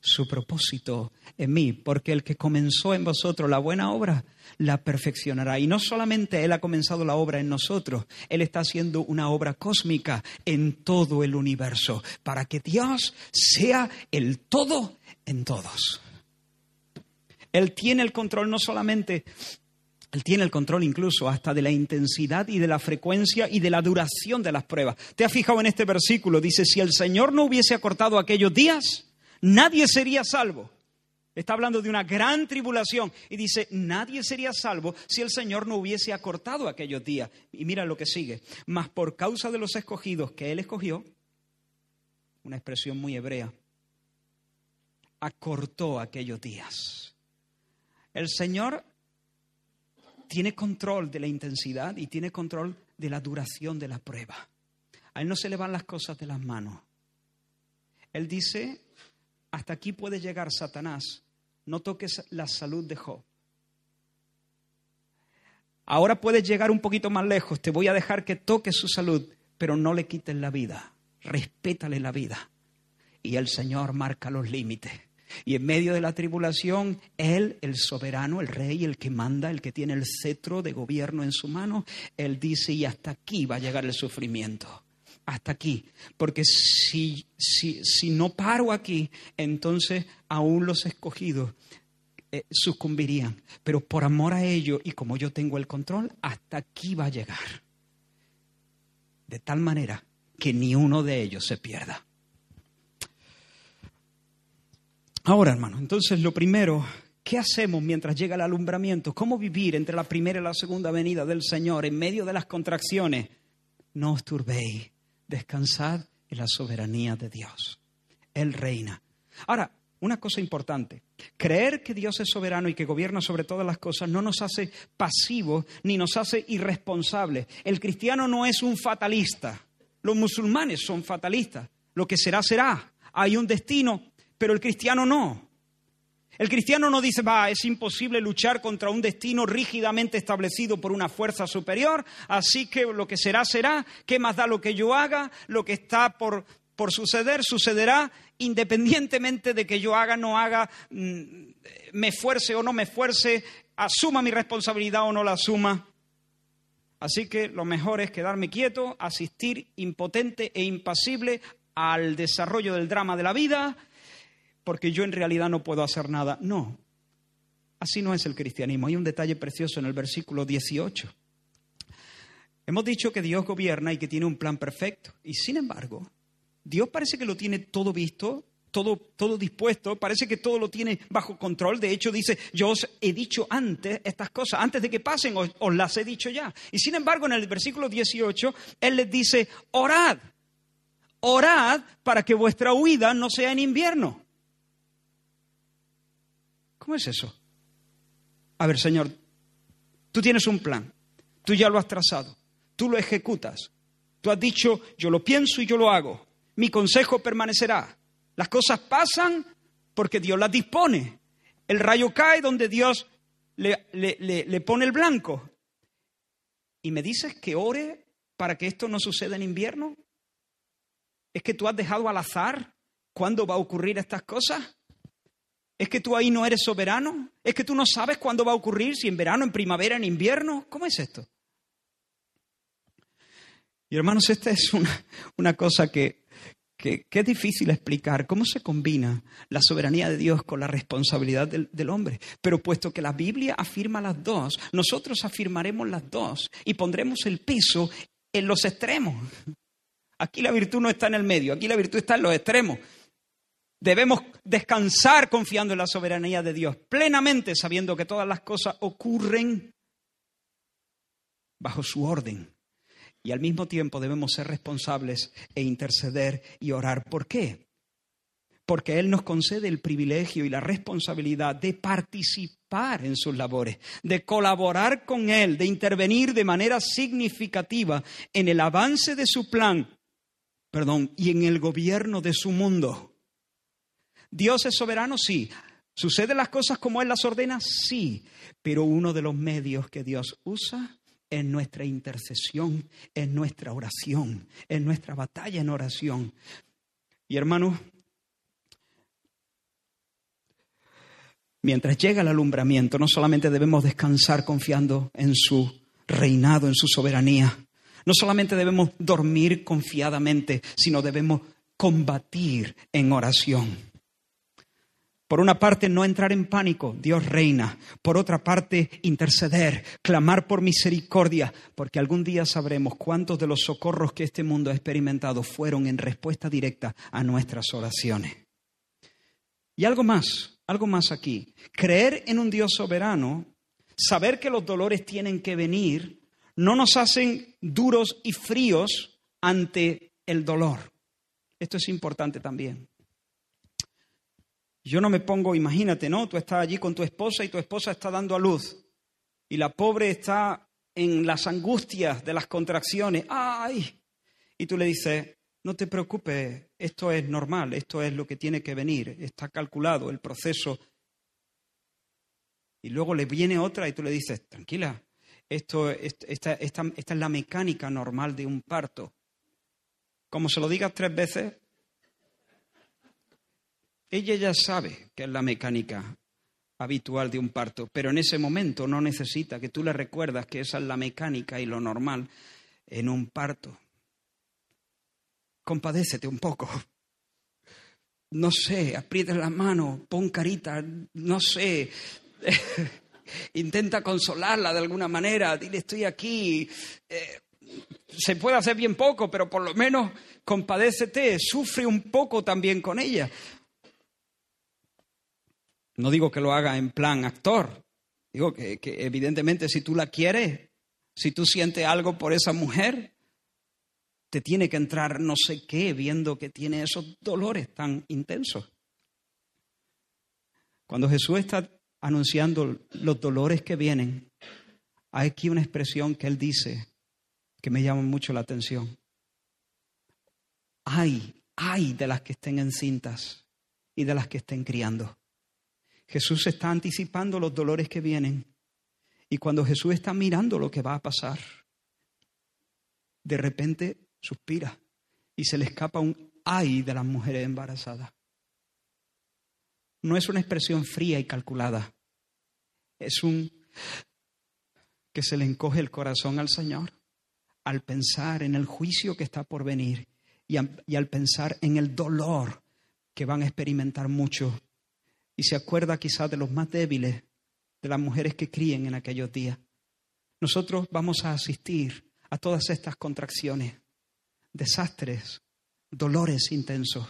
su propósito en mí, porque el que comenzó en vosotros la buena obra, la perfeccionará. Y no solamente Él ha comenzado la obra en nosotros, Él está haciendo una obra cósmica en todo el universo, para que Dios sea el todo en todos. Él tiene el control no solamente él tiene el control incluso hasta de la intensidad y de la frecuencia y de la duración de las pruebas. ¿Te has fijado en este versículo? Dice, si el Señor no hubiese acortado aquellos días, nadie sería salvo. Está hablando de una gran tribulación y dice, nadie sería salvo si el Señor no hubiese acortado aquellos días. Y mira lo que sigue. Mas por causa de los escogidos que Él escogió, una expresión muy hebrea, acortó aquellos días. El Señor tiene control de la intensidad y tiene control de la duración de la prueba. A él no se le van las cosas de las manos. Él dice, hasta aquí puede llegar Satanás, no toques la salud de Job. Ahora puedes llegar un poquito más lejos, te voy a dejar que toques su salud, pero no le quites la vida, respétale la vida. Y el Señor marca los límites. Y en medio de la tribulación, Él, el soberano, el rey, el que manda, el que tiene el cetro de gobierno en su mano, Él dice, y hasta aquí va a llegar el sufrimiento. Hasta aquí. Porque si, si, si no paro aquí, entonces aún los escogidos eh, sucumbirían. Pero por amor a ellos y como yo tengo el control, hasta aquí va a llegar. De tal manera que ni uno de ellos se pierda. Ahora, hermano, entonces lo primero, ¿qué hacemos mientras llega el alumbramiento? ¿Cómo vivir entre la primera y la segunda venida del Señor en medio de las contracciones? No os turbéis, descansad en la soberanía de Dios. Él reina. Ahora, una cosa importante, creer que Dios es soberano y que gobierna sobre todas las cosas no nos hace pasivos ni nos hace irresponsables. El cristiano no es un fatalista, los musulmanes son fatalistas, lo que será será, hay un destino, pero el cristiano no. El cristiano no dice, va, es imposible luchar contra un destino rígidamente establecido por una fuerza superior, así que lo que será, será, ¿qué más da lo que yo haga? Lo que está por, por suceder, sucederá, independientemente de que yo haga, no haga, mm, me esfuerce o no me esfuerce, asuma mi responsabilidad o no la asuma. Así que lo mejor es quedarme quieto, asistir impotente e impasible al desarrollo del drama de la vida, porque yo en realidad no puedo hacer nada. No, así no es el cristianismo. Hay un detalle precioso en el versículo 18. Hemos dicho que Dios gobierna y que tiene un plan perfecto, y sin embargo, Dios parece que lo tiene todo visto, todo, todo dispuesto, parece que todo lo tiene bajo control. De hecho, dice, yo os he dicho antes estas cosas, antes de que pasen, os, os las he dicho ya. Y sin embargo, en el versículo 18, Él les dice, orad, orad para que vuestra huida no sea en invierno. ¿Cómo es eso? A ver, Señor, tú tienes un plan, tú ya lo has trazado, tú lo ejecutas, tú has dicho, yo lo pienso y yo lo hago mi consejo permanecerá. Las cosas pasan porque Dios las dispone. El rayo cae donde Dios le, le, pone el blanco. ¿Y me dices que ore para que esto no suceda en invierno? ¿Es que tú has dejado al azar cuándo va a ocurrir estas cosas? ¿Es que tú ahí no eres soberano? ¿Es que tú no sabes cuándo va a ocurrir, si en verano, en primavera, en invierno? ¿Cómo es esto? Y hermanos, esta es una, una cosa que que, es difícil explicar cómo se combina la soberanía de Dios con la responsabilidad del, del, hombre. Pero puesto que la Biblia afirma las dos, nosotros afirmaremos las dos y pondremos el peso en los extremos. Aquí la virtud no está en el medio, aquí la virtud está en los extremos. Debemos descansar confiando en la soberanía de Dios, plenamente sabiendo que todas las cosas ocurren bajo su orden y al mismo tiempo debemos ser responsables e interceder y orar. ¿Por qué? Porque Él nos concede el privilegio y la responsabilidad de participar en sus labores, de colaborar con Él, de intervenir de manera significativa en el avance de su plan, perdón, y en el gobierno de su mundo. Dios es soberano, sí. ¿Suceden las cosas como Él las ordena? Sí. Pero uno de los medios que Dios usa en nuestra intercesión, en nuestra oración, en nuestra batalla en oración. Y hermanos, mientras llega el alumbramiento, no solamente debemos descansar confiando en su reinado, en su soberanía, no solamente debemos dormir confiadamente, sino debemos combatir en oración. Por una parte, no entrar en pánico, Dios reina. Por otra parte, interceder, clamar por misericordia, porque algún día sabremos cuántos de los socorros que este mundo ha experimentado fueron en respuesta directa a nuestras oraciones. Y algo más, algo más aquí. Creer en un Dios soberano, saber que los dolores tienen que venir, no nos hacen duros y fríos ante el dolor. Esto es importante también. Yo no me pongo, imagínate, ¿no? Tú estás allí con tu esposa y tu esposa está dando a luz y la pobre está en las angustias de las contracciones. ¡Ay! Y tú le dices, no te preocupes, esto es normal, esto es lo que tiene que venir, está calculado el proceso. Y luego le viene otra y tú le dices, tranquila, esto, esta, esta es la mecánica normal de un parto. Como se lo digas tres veces, ella ya sabe que es la mecánica habitual de un parto, pero en ese momento no necesita que tú le recuerdas que esa es la mecánica y lo normal en un parto. Compadécete un poco. no sé, aprieta la mano, pon carita, no sé. Intenta consolarla de alguna manera, dile estoy aquí. Eh, se puede hacer bien poco, pero por lo menos compadécete, sufre un poco también con ella. No digo que lo haga en plan actor, digo que, evidentemente si tú la quieres, si tú sientes algo por esa mujer, te tiene que entrar no sé qué viendo que tiene esos dolores tan intensos. Cuando Jesús está anunciando los dolores que vienen, hay aquí una expresión que él dice que me llama mucho la atención. Hay, hay de las que estén encintas y de las que estén criando. Jesús está anticipando los dolores que vienen. Y cuando Jesús está mirando lo que va a pasar, de repente suspira y se le escapa un ay de las mujeres embarazadas. No es una expresión fría y calculada, es un que se le encoge el corazón al Señor al pensar en el juicio que está por venir y, al pensar en el dolor que van a experimentar muchos. Y se acuerda quizás de los más débiles, de las mujeres que críen en aquellos días. Nosotros vamos a asistir a todas estas contracciones, desastres, dolores intensos,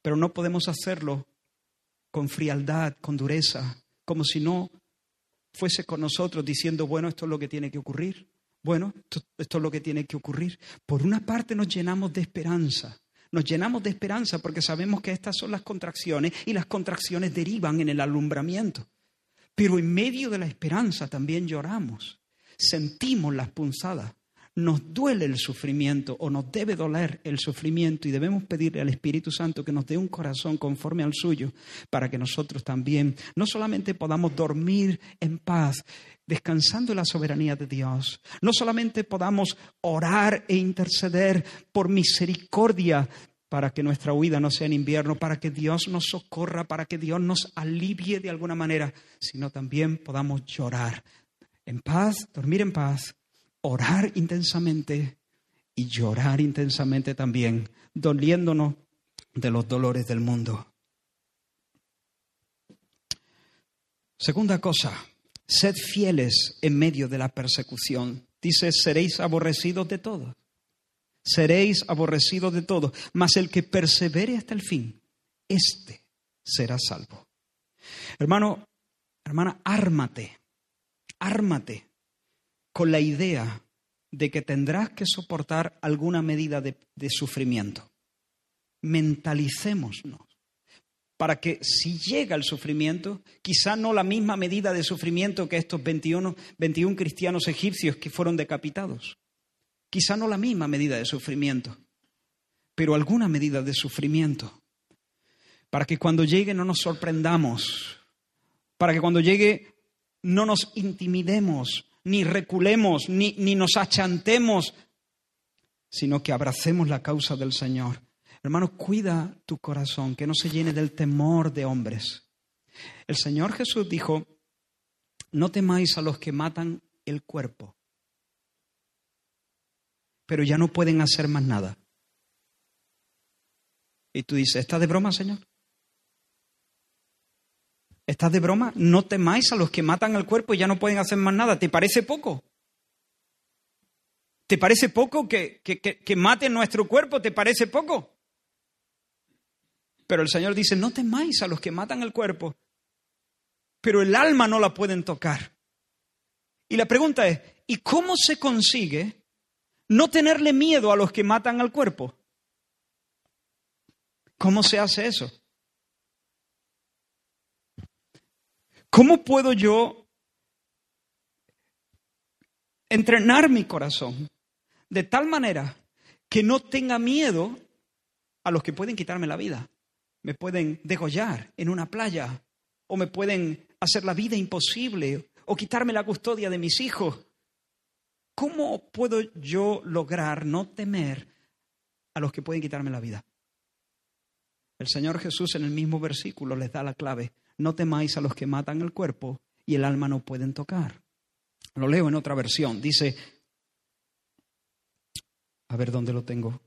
pero no podemos hacerlo con frialdad, con dureza, como si no fuese con nosotros diciendo, bueno, esto es lo que tiene que ocurrir. Bueno, esto, esto, es lo que tiene que ocurrir. Por una parte nos llenamos de esperanza. Nos llenamos de esperanza porque sabemos que estas son las contracciones y las contracciones derivan en el alumbramiento. Pero en medio de la esperanza también lloramos. Sentimos las punzadas nos duele el sufrimiento o nos debe doler el sufrimiento y debemos pedirle al Espíritu Santo que nos dé un corazón conforme al suyo para que nosotros también no solamente podamos dormir en paz, descansando en la soberanía de Dios, no solamente podamos orar e interceder por misericordia para que nuestra huida no sea en invierno, para que Dios nos socorra, para que Dios nos alivie de alguna manera, sino también podamos llorar en paz, dormir en paz orar intensamente y llorar intensamente también, doliéndonos de los dolores del mundo. Segunda cosa, sed fieles en medio de la persecución. Dice, seréis aborrecidos de todos. Seréis aborrecidos de todos, mas el que persevere hasta el fin, éste será salvo. Hermano, hermana, ármate, ármate con la idea de que tendrás que soportar alguna medida de, sufrimiento. Mentalicémonos para que si llega el sufrimiento, quizá no la misma medida de sufrimiento que estos 21, 21 cristianos egipcios que fueron decapitados, quizá no la misma medida de sufrimiento, pero alguna medida de sufrimiento, para que cuando llegue no nos sorprendamos, para que cuando llegue no nos intimidemos, ni reculemos, ni, ni nos achantemos, sino que abracemos la causa del Señor. Hermano, cuida tu corazón, que no se llene del temor de hombres. El Señor Jesús dijo, no temáis a los que matan el cuerpo, pero ya no pueden hacer más nada. Y tú dices, ¿está de broma, Señor? ¿Estás de broma? No temáis a los que matan el cuerpo y ya no pueden hacer más nada. ¿Te parece poco? ¿Te parece poco que, que, que, maten nuestro cuerpo? ¿Te parece poco? Pero el Señor dice, no temáis a los que matan el cuerpo, pero el alma no la pueden tocar. Y la pregunta es, ¿y cómo se consigue no tenerle miedo a los que matan al cuerpo? ¿Cómo se hace eso? ¿Cómo puedo yo entrenar mi corazón de tal manera que no tenga miedo a los que pueden quitarme la vida? Me pueden degollar en una playa o me pueden hacer la vida imposible o quitarme la custodia de mis hijos. ¿Cómo puedo yo lograr no temer a los que pueden quitarme la vida? El Señor Jesús en el mismo versículo les da la clave no temáis a los que matan el cuerpo y el alma no pueden tocar. Lo leo en otra versión. Dice, a ver dónde lo tengo.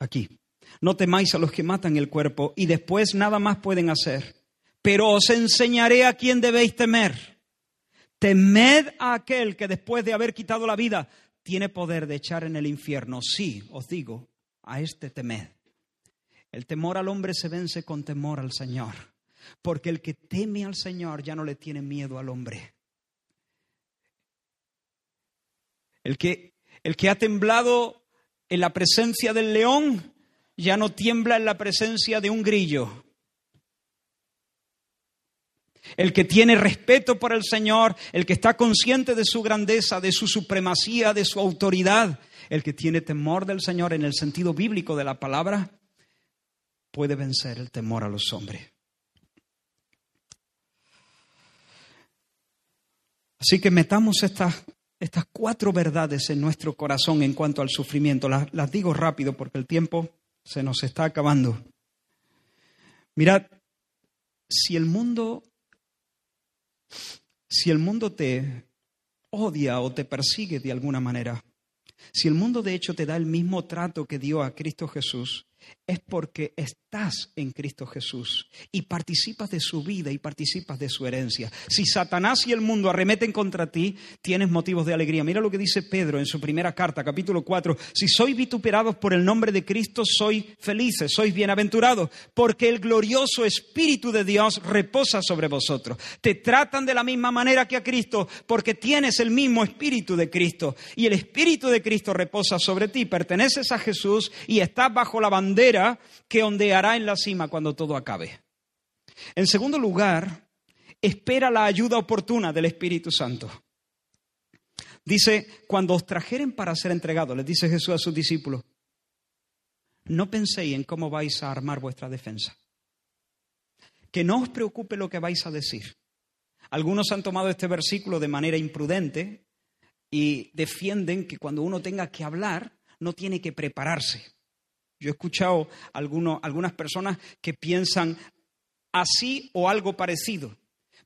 Aquí. No temáis a los que matan el cuerpo y después nada más pueden hacer. Pero os enseñaré a quién debéis temer. Temed a aquel que después de haber quitado la vida tiene poder de echar en el infierno. Sí, os digo, a este temed. El temor al hombre se vence con temor al Señor, porque el que teme al Señor ya no le tiene miedo al hombre. El que, el que ha temblado en la presencia del león ya no tiembla en la presencia de un grillo. El que tiene respeto por el Señor, el que está consciente de su grandeza, de su supremacía, de su autoridad, el que tiene temor del Señor en el sentido bíblico de la palabra, puede vencer el temor a los hombres. Así que metamos estas, estas cuatro verdades en nuestro corazón en cuanto al sufrimiento. Las, las digo rápido porque el tiempo se nos está acabando. Mirad, si el mundo, si el mundo te odia o te persigue de alguna manera, si el mundo de hecho te da el mismo trato que dio a Cristo Jesús, es porque estás en Cristo Jesús y participas de su vida y participas de su herencia. Si Satanás y el mundo arremeten contra ti, tienes motivos de alegría. Mira lo que dice Pedro en su primera carta, capítulo 4. Si sois vituperados por el nombre de Cristo, sois felices, sois bienaventurados, porque el glorioso Espíritu de Dios reposa sobre vosotros. Te tratan de la misma manera que a Cristo, porque tienes el mismo Espíritu de Cristo. Y el Espíritu de Cristo reposa sobre ti. Perteneces a Jesús y estás bajo la bandera que ondeará en la cima cuando todo acabe. En segundo lugar, espera la ayuda oportuna del Espíritu Santo. Dice, cuando os trajeren para ser entregados, les dice Jesús a sus discípulos, no penséis en cómo vais a armar vuestra defensa. Que no os preocupe lo que vais a decir. Algunos han tomado este versículo de manera imprudente y defienden que cuando uno tenga que hablar, no tiene que prepararse. Yo he escuchado algunas personas que piensan así o algo parecido.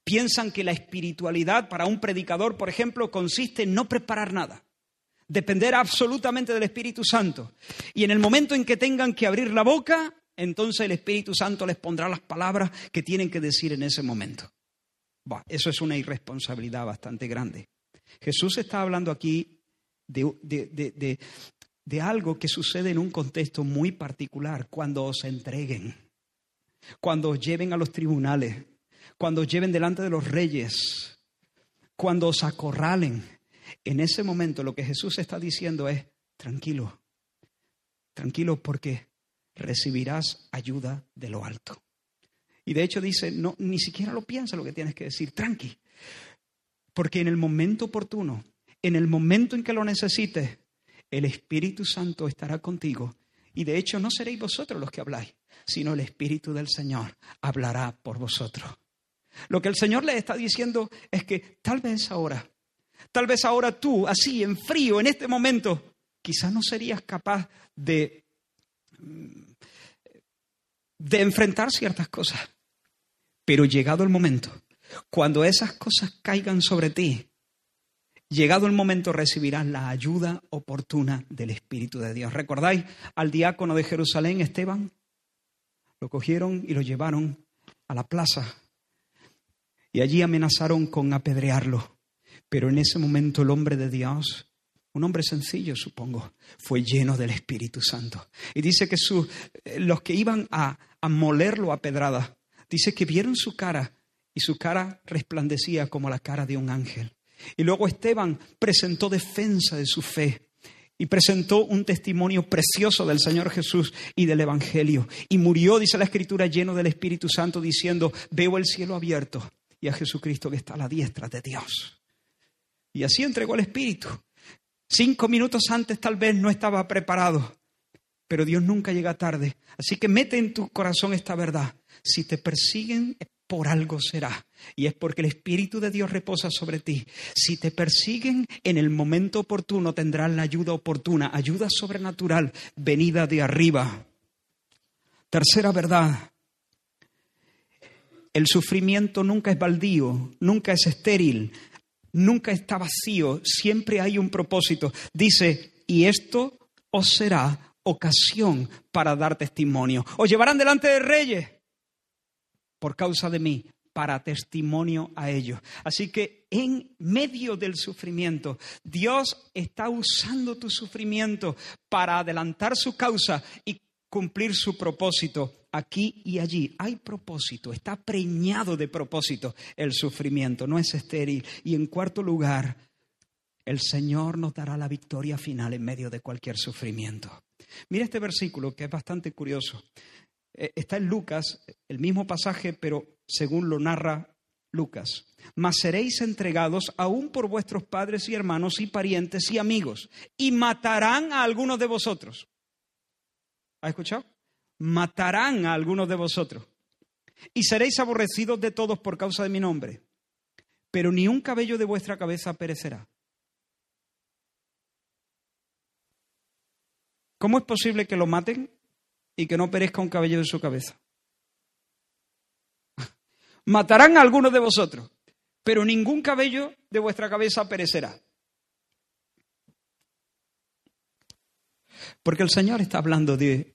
Piensan que la espiritualidad para un predicador, por ejemplo, consiste en no preparar nada, depender absolutamente del Espíritu Santo. Y en el momento en que tengan que abrir la boca, entonces el Espíritu Santo les pondrá las palabras que tienen que decir en ese momento. eso es una irresponsabilidad bastante grande. Jesús está hablando aquí de, de algo que sucede en un contexto muy particular, cuando os entreguen, cuando os lleven a los tribunales, cuando os lleven delante de los reyes, cuando os acorralen. En ese momento lo que Jesús está diciendo es, tranquilo, tranquilo porque recibirás ayuda de lo alto. Y de hecho dice, no, ni siquiera lo piensa lo que tienes que decir, tranqui, porque en el momento oportuno, en el momento en que lo necesites, el Espíritu Santo estará contigo. Y de hecho no seréis vosotros los que habláis, sino el Espíritu del Señor hablará por vosotros. Lo que el Señor le está diciendo es que tal vez ahora, tal vez ahora tú, así en frío, en este momento, quizás no serías capaz de, de enfrentar ciertas cosas. Pero llegado el momento, cuando esas cosas caigan sobre ti, llegado el momento recibirás la ayuda oportuna del Espíritu de Dios. ¿Recordáis al diácono de Jerusalén, Esteban? Lo cogieron y lo llevaron a la plaza y allí amenazaron con apedrearlo. Pero en ese momento el hombre de Dios, un hombre sencillo supongo, fue lleno del Espíritu Santo. Y dice que eh, los que iban a, a molerlo a pedrada, dice que vieron su cara y su cara resplandecía como la cara de un ángel. Y luego Esteban presentó defensa de su fe y presentó un testimonio precioso del Señor Jesús y del Evangelio. Y murió, dice la Escritura, lleno del Espíritu Santo, diciendo, veo el cielo abierto y a Jesucristo que está a la diestra de Dios. Y así entregó el Espíritu. Cinco minutos antes tal vez no estaba preparado, pero Dios nunca llega tarde. Así que mete en tu corazón esta verdad. Si te persiguen por algo será. Y es porque el Espíritu de Dios reposa sobre ti. Si te persiguen en el momento oportuno, tendrán la ayuda oportuna, ayuda sobrenatural, venida de arriba. Tercera verdad. El sufrimiento nunca es baldío, nunca es estéril, nunca está vacío, siempre hay un propósito. Dice, y esto os será ocasión para dar testimonio. Os llevarán delante de reyes por causa de mí, para testimonio a ellos. Así que en medio del sufrimiento, Dios está usando tu sufrimiento para adelantar su causa y cumplir su propósito aquí y allí. Hay propósito, está preñado de propósito el sufrimiento, no es estéril. Y en cuarto lugar, el Señor nos dará la victoria final en medio de cualquier sufrimiento. Mira este versículo que es bastante curioso. Eh, Está en Lucas, el mismo pasaje, pero según lo narra Lucas. Mas seréis entregados aún por vuestros padres y hermanos y parientes y amigos, y matarán a algunos de vosotros. ¿Has escuchado? Matarán a algunos de vosotros. Y seréis aborrecidos de todos por causa de mi nombre. Pero ni un cabello de vuestra cabeza perecerá. ¿Cómo es posible que lo maten y que no perezca un cabello de su cabeza? Matarán a algunos de vosotros, pero ningún cabello de vuestra cabeza perecerá. Porque el Señor está hablando de,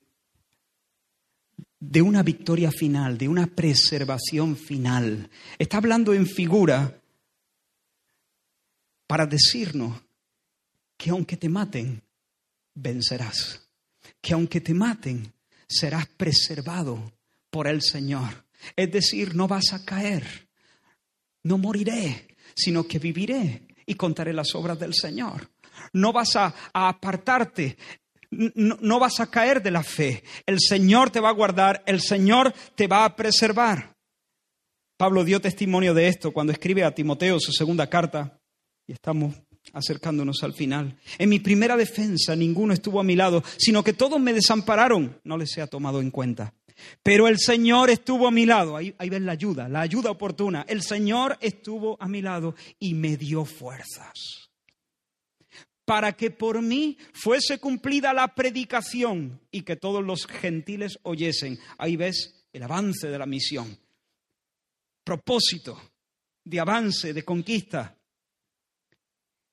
de una victoria final, de una preservación final. Está hablando en figura para decirnos que aunque te maten, vencerás. Que aunque te maten, serás preservado por el Señor. Es decir, no vas a caer, no moriré, sino que viviré y contaré las obras del Señor. No vas a, apartarte, no, no vas a caer de la fe. El Señor te va a guardar, el Señor te va a preservar. Pablo dio testimonio de esto cuando escribe a Timoteo su segunda carta, y estamos acercándonos al final. En mi primera defensa ninguno estuvo a mi lado, sino que todos me desampararon. No les he tomado en cuenta. Pero el Señor estuvo a mi lado. Ahí, ahí ven la ayuda, la ayuda oportuna. El Señor estuvo a mi lado y me dio fuerzas. Para que por mí fuese cumplida la predicación y que todos los gentiles oyesen. Ahí ves el avance de la misión. Propósito de avance, de conquista.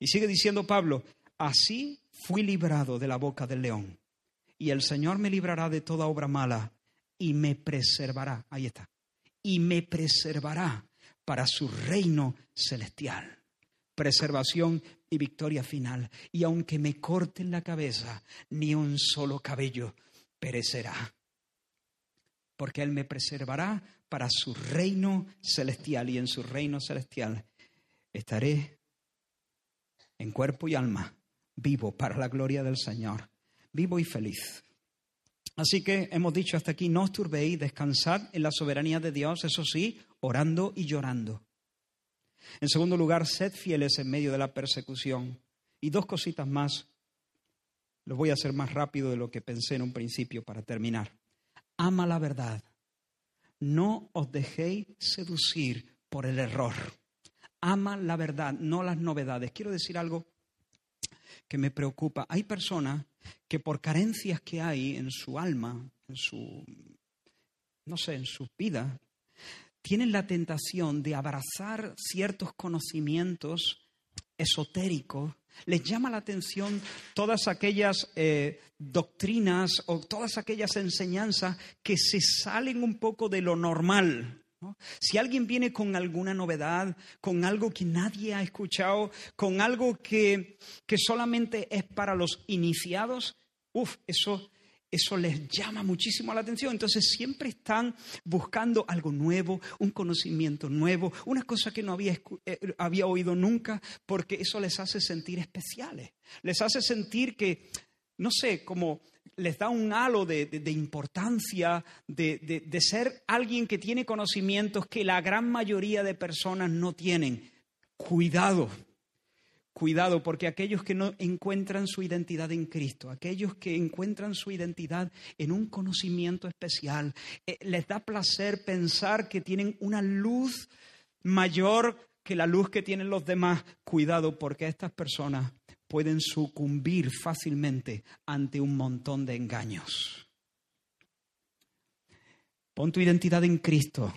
Sigue diciendo Pablo, así fui librado de la boca del león. Y el Señor me librará de toda obra mala y me preservará. Ahí está. Y me preservará para su reino celestial. Preservación y victoria final. Y aunque me corten la cabeza, ni un solo cabello perecerá. Porque Él me preservará para su reino celestial. Y en su reino celestial estaré en cuerpo y alma, vivo para la gloria del Señor, vivo y feliz. Así que hemos dicho hasta aquí, no os turbéis, descansad en la soberanía de Dios, eso sí, orando y llorando. En segundo lugar, sed fieles en medio de la persecución. Y dos cositas más, lo voy a hacer más rápido de lo que pensé en un principio para terminar. Ama la verdad. No os dejéis seducir por el error ama la verdad, no las novedades. Quiero decir algo que me preocupa. Hay personas que por carencias que hay en su alma, en su, no sé, en su vida, tienen la tentación de abrazar ciertos conocimientos esotéricos. Les llama la atención todas aquellas eh, doctrinas o todas aquellas enseñanzas que se salen un poco de lo normal. Si alguien viene con alguna novedad, con algo que nadie ha escuchado, con algo que, que solamente es para los iniciados, uff, eso, eso les llama muchísimo la atención. Entonces siempre están buscando algo nuevo, un conocimiento nuevo, una cosa que no había, eh, había oído nunca, porque eso les hace sentir especiales. Les hace sentir que, no sé, como les da un halo de, importancia, de, de, ser alguien que tiene conocimientos que la gran mayoría de personas no tienen. Cuidado, cuidado, porque aquellos que no encuentran su identidad en Cristo, aquellos que encuentran su identidad en un conocimiento especial, eh, les da placer pensar que tienen una luz mayor que la luz que tienen los demás. Cuidado, porque estas personas pueden sucumbir fácilmente ante un montón de engaños. Pon tu identidad en Cristo.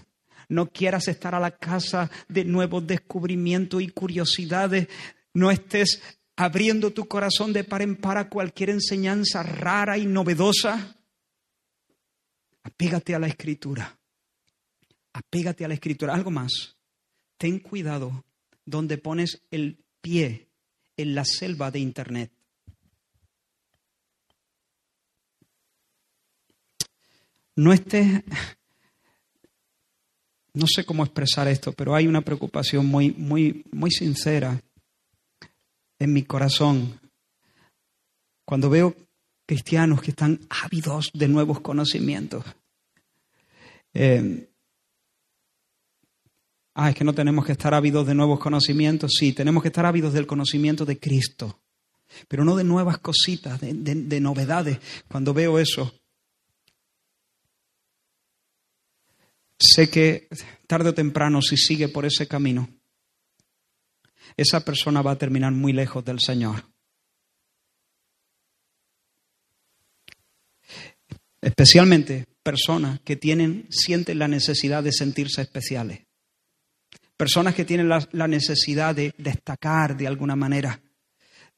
No quieras estar a la casa de nuevos descubrimientos y curiosidades. No estés abriendo tu corazón de par en par a cualquier enseñanza rara y novedosa. Apégate a la escritura. Apégate a la escritura. Algo más. Ten cuidado donde pones el pie en la selva de Internet. No estés, no sé cómo expresar esto, pero hay una preocupación muy, muy, muy sincera en mi corazón cuando veo cristianos que están ávidos de nuevos conocimientos. Eh, ah, es que no tenemos que estar ávidos de nuevos conocimientos. Sí, tenemos que estar ávidos del conocimiento de Cristo, pero no de nuevas cositas, de, de novedades. Cuando veo eso, sé que tarde o temprano, si sigue por ese camino, esa persona va a terminar muy lejos del Señor. Especialmente personas que tienen, sienten la necesidad de sentirse especiales. Personas que tienen la, necesidad de destacar de alguna manera,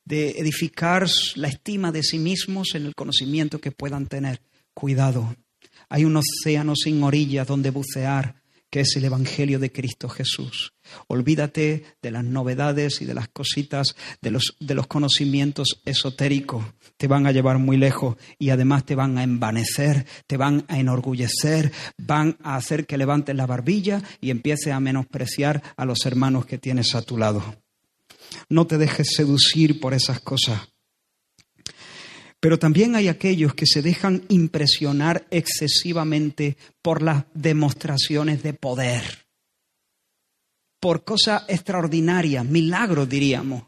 de edificar la estima de sí mismos en el conocimiento que puedan tener. Cuidado, hay un océano sin orillas donde bucear, que es el Evangelio de Cristo Jesús. Olvídate de las novedades y de las cositas, de los, de los conocimientos esotéricos. Te van a llevar muy lejos y además te van a envanecer, te van a enorgullecer, van a hacer que levantes la barbilla y empieces a menospreciar a los hermanos que tienes a tu lado. No te dejes seducir por esas cosas. Pero también hay aquellos que se dejan impresionar excesivamente por las demostraciones de poder, por cosas extraordinarias, milagros diríamos.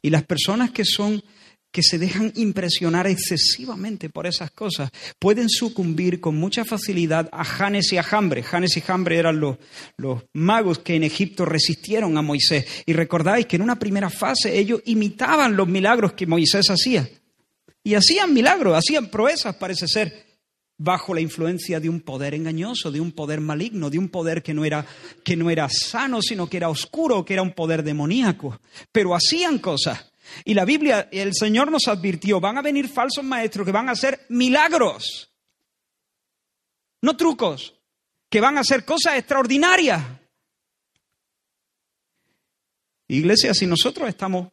Y las personas que son que se dejan impresionar excesivamente por esas cosas, pueden sucumbir con mucha facilidad a Janes y a Jambre. Janes y Jambre eran los, los, magos que en Egipto resistieron a Moisés. Y recordáis que en una primera fase ellos imitaban los milagros que Moisés hacía. Y hacían milagros, hacían proezas, parece ser, bajo la influencia de un poder engañoso, de un poder maligno, de un poder que no era, que no era sano, sino que era oscuro, que era un poder demoníaco. Pero hacían cosas. Y la Biblia, el Señor nos advirtió, van a venir falsos maestros que van a hacer milagros, no trucos, que van a hacer cosas extraordinarias. Iglesia, si nosotros estamos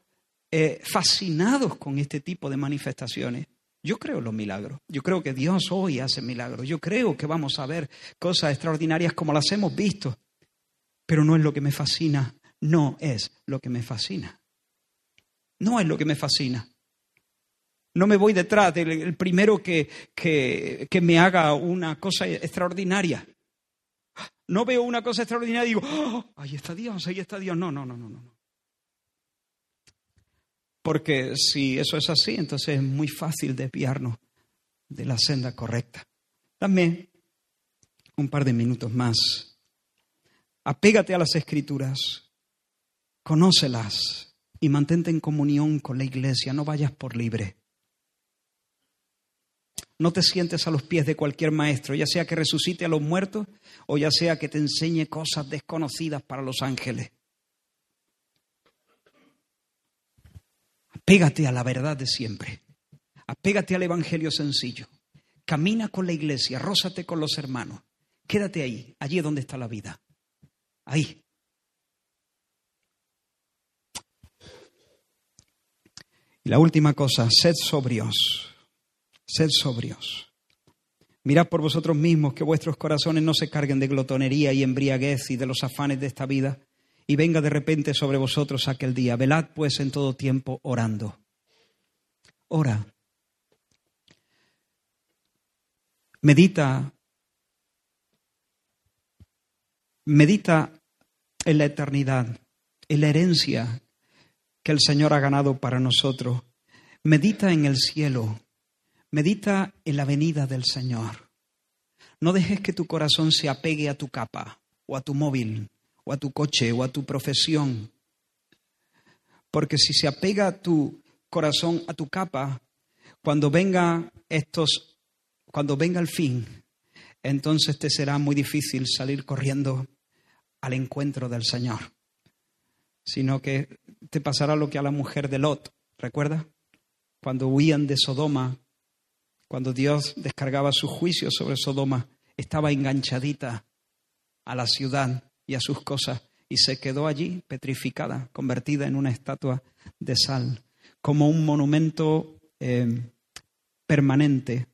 eh, fascinados con este tipo de manifestaciones. Yo creo los milagros. Yo creo que Dios hoy hace milagros. Yo creo que vamos a ver cosas extraordinarias como las hemos visto. Pero no es lo que me fascina. No es lo que me fascina. No es lo que me fascina. No me voy detrás del primero que, que, que me haga una cosa extraordinaria. No veo una cosa extraordinaria y digo, oh, ahí está Dios, ahí está Dios. No, no, no, no, no. Porque si eso es así, entonces es muy fácil desviarnos de la senda correcta. Dame un par de minutos más. Apégate a las escrituras, conócelas y mantente en comunión con la iglesia, no vayas por libre. No te sientes a los pies de cualquier maestro, ya sea que resucite a los muertos o ya sea que te enseñe cosas desconocidas para los ángeles. Apégate a la verdad de siempre. Apégate al Evangelio sencillo. Camina con la iglesia, rózate con los hermanos. Quédate ahí, allí donde está la vida. Ahí. Y la última cosa, sed sobrios. Sed sobrios. Mirad por vosotros mismos que vuestros corazones no se carguen de glotonería y embriaguez y de los afanes de esta vida y venga de repente sobre vosotros aquel día. Velad pues en todo tiempo orando. Ora. Medita. Medita en la eternidad, en la herencia que el Señor ha ganado para nosotros. Medita en el cielo. Medita en la venida del Señor. No dejes que tu corazón se apegue a tu capa o a tu móvil o a tu coche o a tu profesión. Porque si se apega tu corazón a tu capa, cuando venga estos, cuando venga el fin, entonces te será muy difícil salir corriendo al encuentro del Señor. sino que te pasará lo que a la mujer de Lot, ¿recuerdas? Cuando huían de Sodoma, cuando Dios descargaba su juicio sobre Sodoma, estaba enganchadita a la ciudad y a sus cosas y se quedó allí petrificada, convertida en una estatua de sal, como un monumento eh, permanente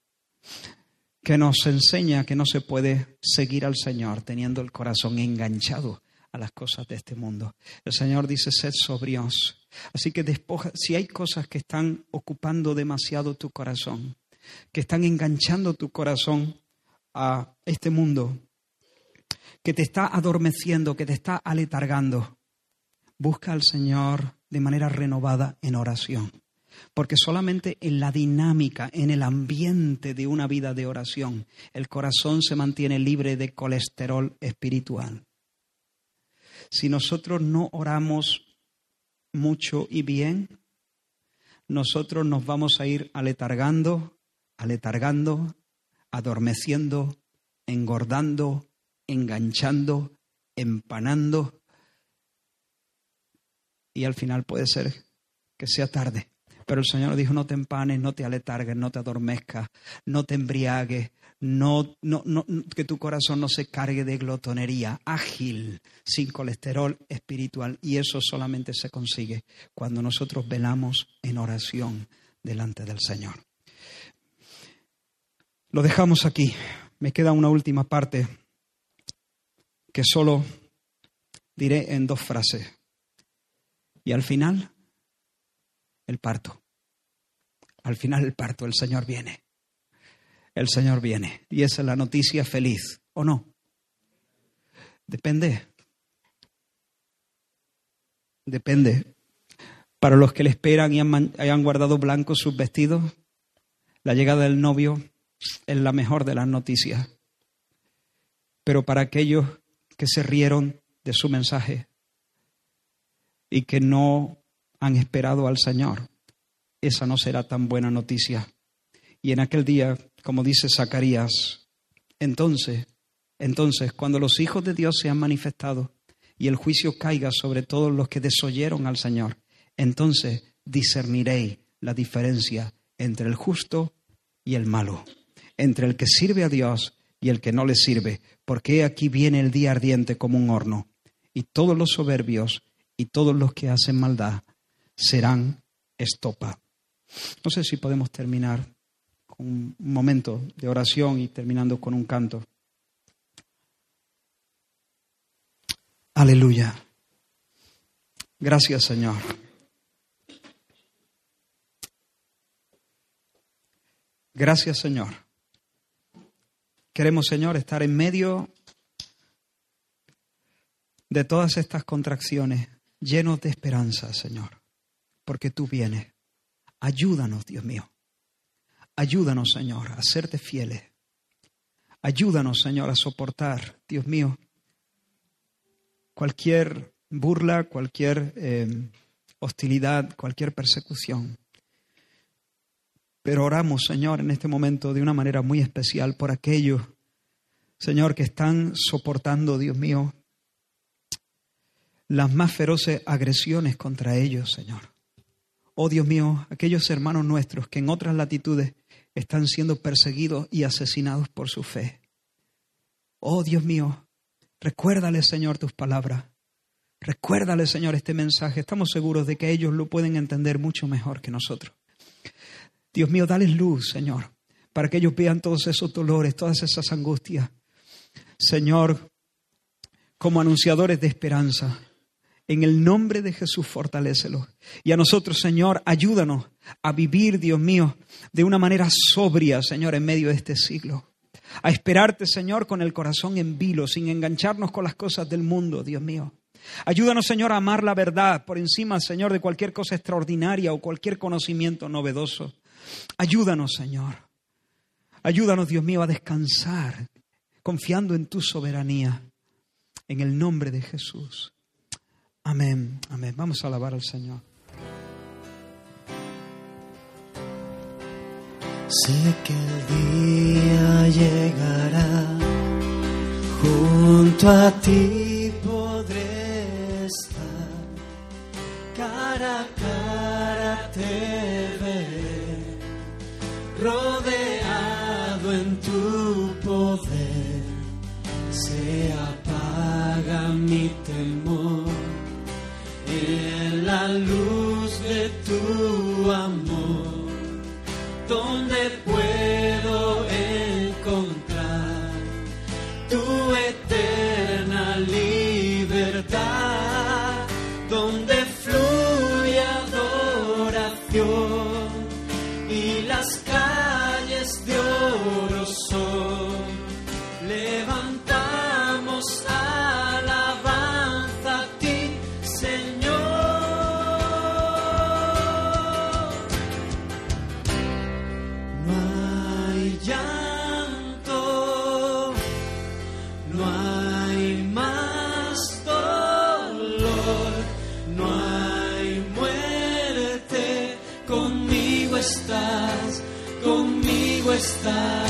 que nos enseña que no se puede seguir al Señor teniendo el corazón enganchado a las cosas de este mundo. El Señor dice, sed sobrios. Así que despoja, si hay cosas que están ocupando demasiado tu corazón, que están enganchando tu corazón a este mundo, que te está adormeciendo, que te está aletargando, busca al Señor de manera renovada en oración. Porque solamente en la dinámica, en el ambiente de una vida de oración, el corazón se mantiene libre de colesterol espiritual. Si nosotros no oramos mucho y bien, nosotros nos vamos a ir aletargando, aletargando, adormeciendo, engordando, enganchando, empanando, y al final puede ser que sea tarde. Pero el Señor dijo, no te empanes, no te aletargues, no te adormezcas, no te embriagues, no, no, no, que tu corazón no se cargue de glotonería, ágil, sin colesterol espiritual. Y eso solamente se consigue cuando nosotros velamos en oración delante del Señor. Lo dejamos aquí. Me queda una última parte que solo diré en dos frases. Y al final, el parto. Al final el parto, el Señor viene. El Señor viene. Y esa es la noticia feliz, ¿o no? Depende. Depende. Para los que le esperan y hayan guardado blancos sus vestidos, la llegada del novio es la mejor de las noticias. Pero para aquellos que se rieron de su mensaje y que no han esperado al Señor, esa no será tan buena noticia. Y en aquel día, como dice Zacarías, entonces, entonces, cuando los hijos de Dios sean manifestados y el juicio caiga sobre todos los que desoyeron al Señor, entonces discerniréis la diferencia entre el justo y el malo, entre el que sirve a Dios y el que no le sirve, porque aquí viene el día ardiente como un horno, y todos los soberbios y todos los que hacen maldad serán estopa. No sé si podemos terminar con un momento de oración y terminando con un canto. Aleluya. Gracias, Señor. Gracias, Señor. Queremos, Señor, estar en medio de todas estas contracciones, llenos de esperanza, Señor, porque tú vienes. Ayúdanos, Dios mío. Ayúdanos, Señor, a serte fieles. Ayúdanos, Señor, a soportar, Dios mío, cualquier burla, cualquier eh, hostilidad, cualquier persecución. Pero oramos, Señor, en este momento de una manera muy especial por aquellos, Señor, que están soportando, Dios mío, las más feroces agresiones contra ellos, Señor. Oh Dios mío, aquellos hermanos nuestros que en otras latitudes están siendo perseguidos y asesinados por su fe. Oh Dios mío, recuérdale Señor tus palabras. Recuérdale Señor este mensaje. Estamos seguros de que ellos lo pueden entender mucho mejor que nosotros. Dios mío, dale luz, Señor, para que ellos vean todos esos dolores, todas esas angustias. Señor, como anunciadores de esperanza, en el nombre de Jesús, fortalécelos. Y a nosotros, Señor, ayúdanos a vivir, Dios mío, de una manera sobria, Señor, en medio de este siglo. A esperarte, Señor, con el corazón en vilo, sin engancharnos con las cosas del mundo, Dios mío. Ayúdanos, Señor, a amar la verdad por encima, Señor, de cualquier cosa extraordinaria o cualquier conocimiento novedoso. Ayúdanos, Señor. Ayúdanos, Dios mío, a descansar, confiando en tu soberanía. En el nombre de Jesús. Amén, amén. Vamos a alabar al Señor. Sé que el día llegará, junto a ti podré estar rodeado en tu poder, se apaga mi temor en la luz. está.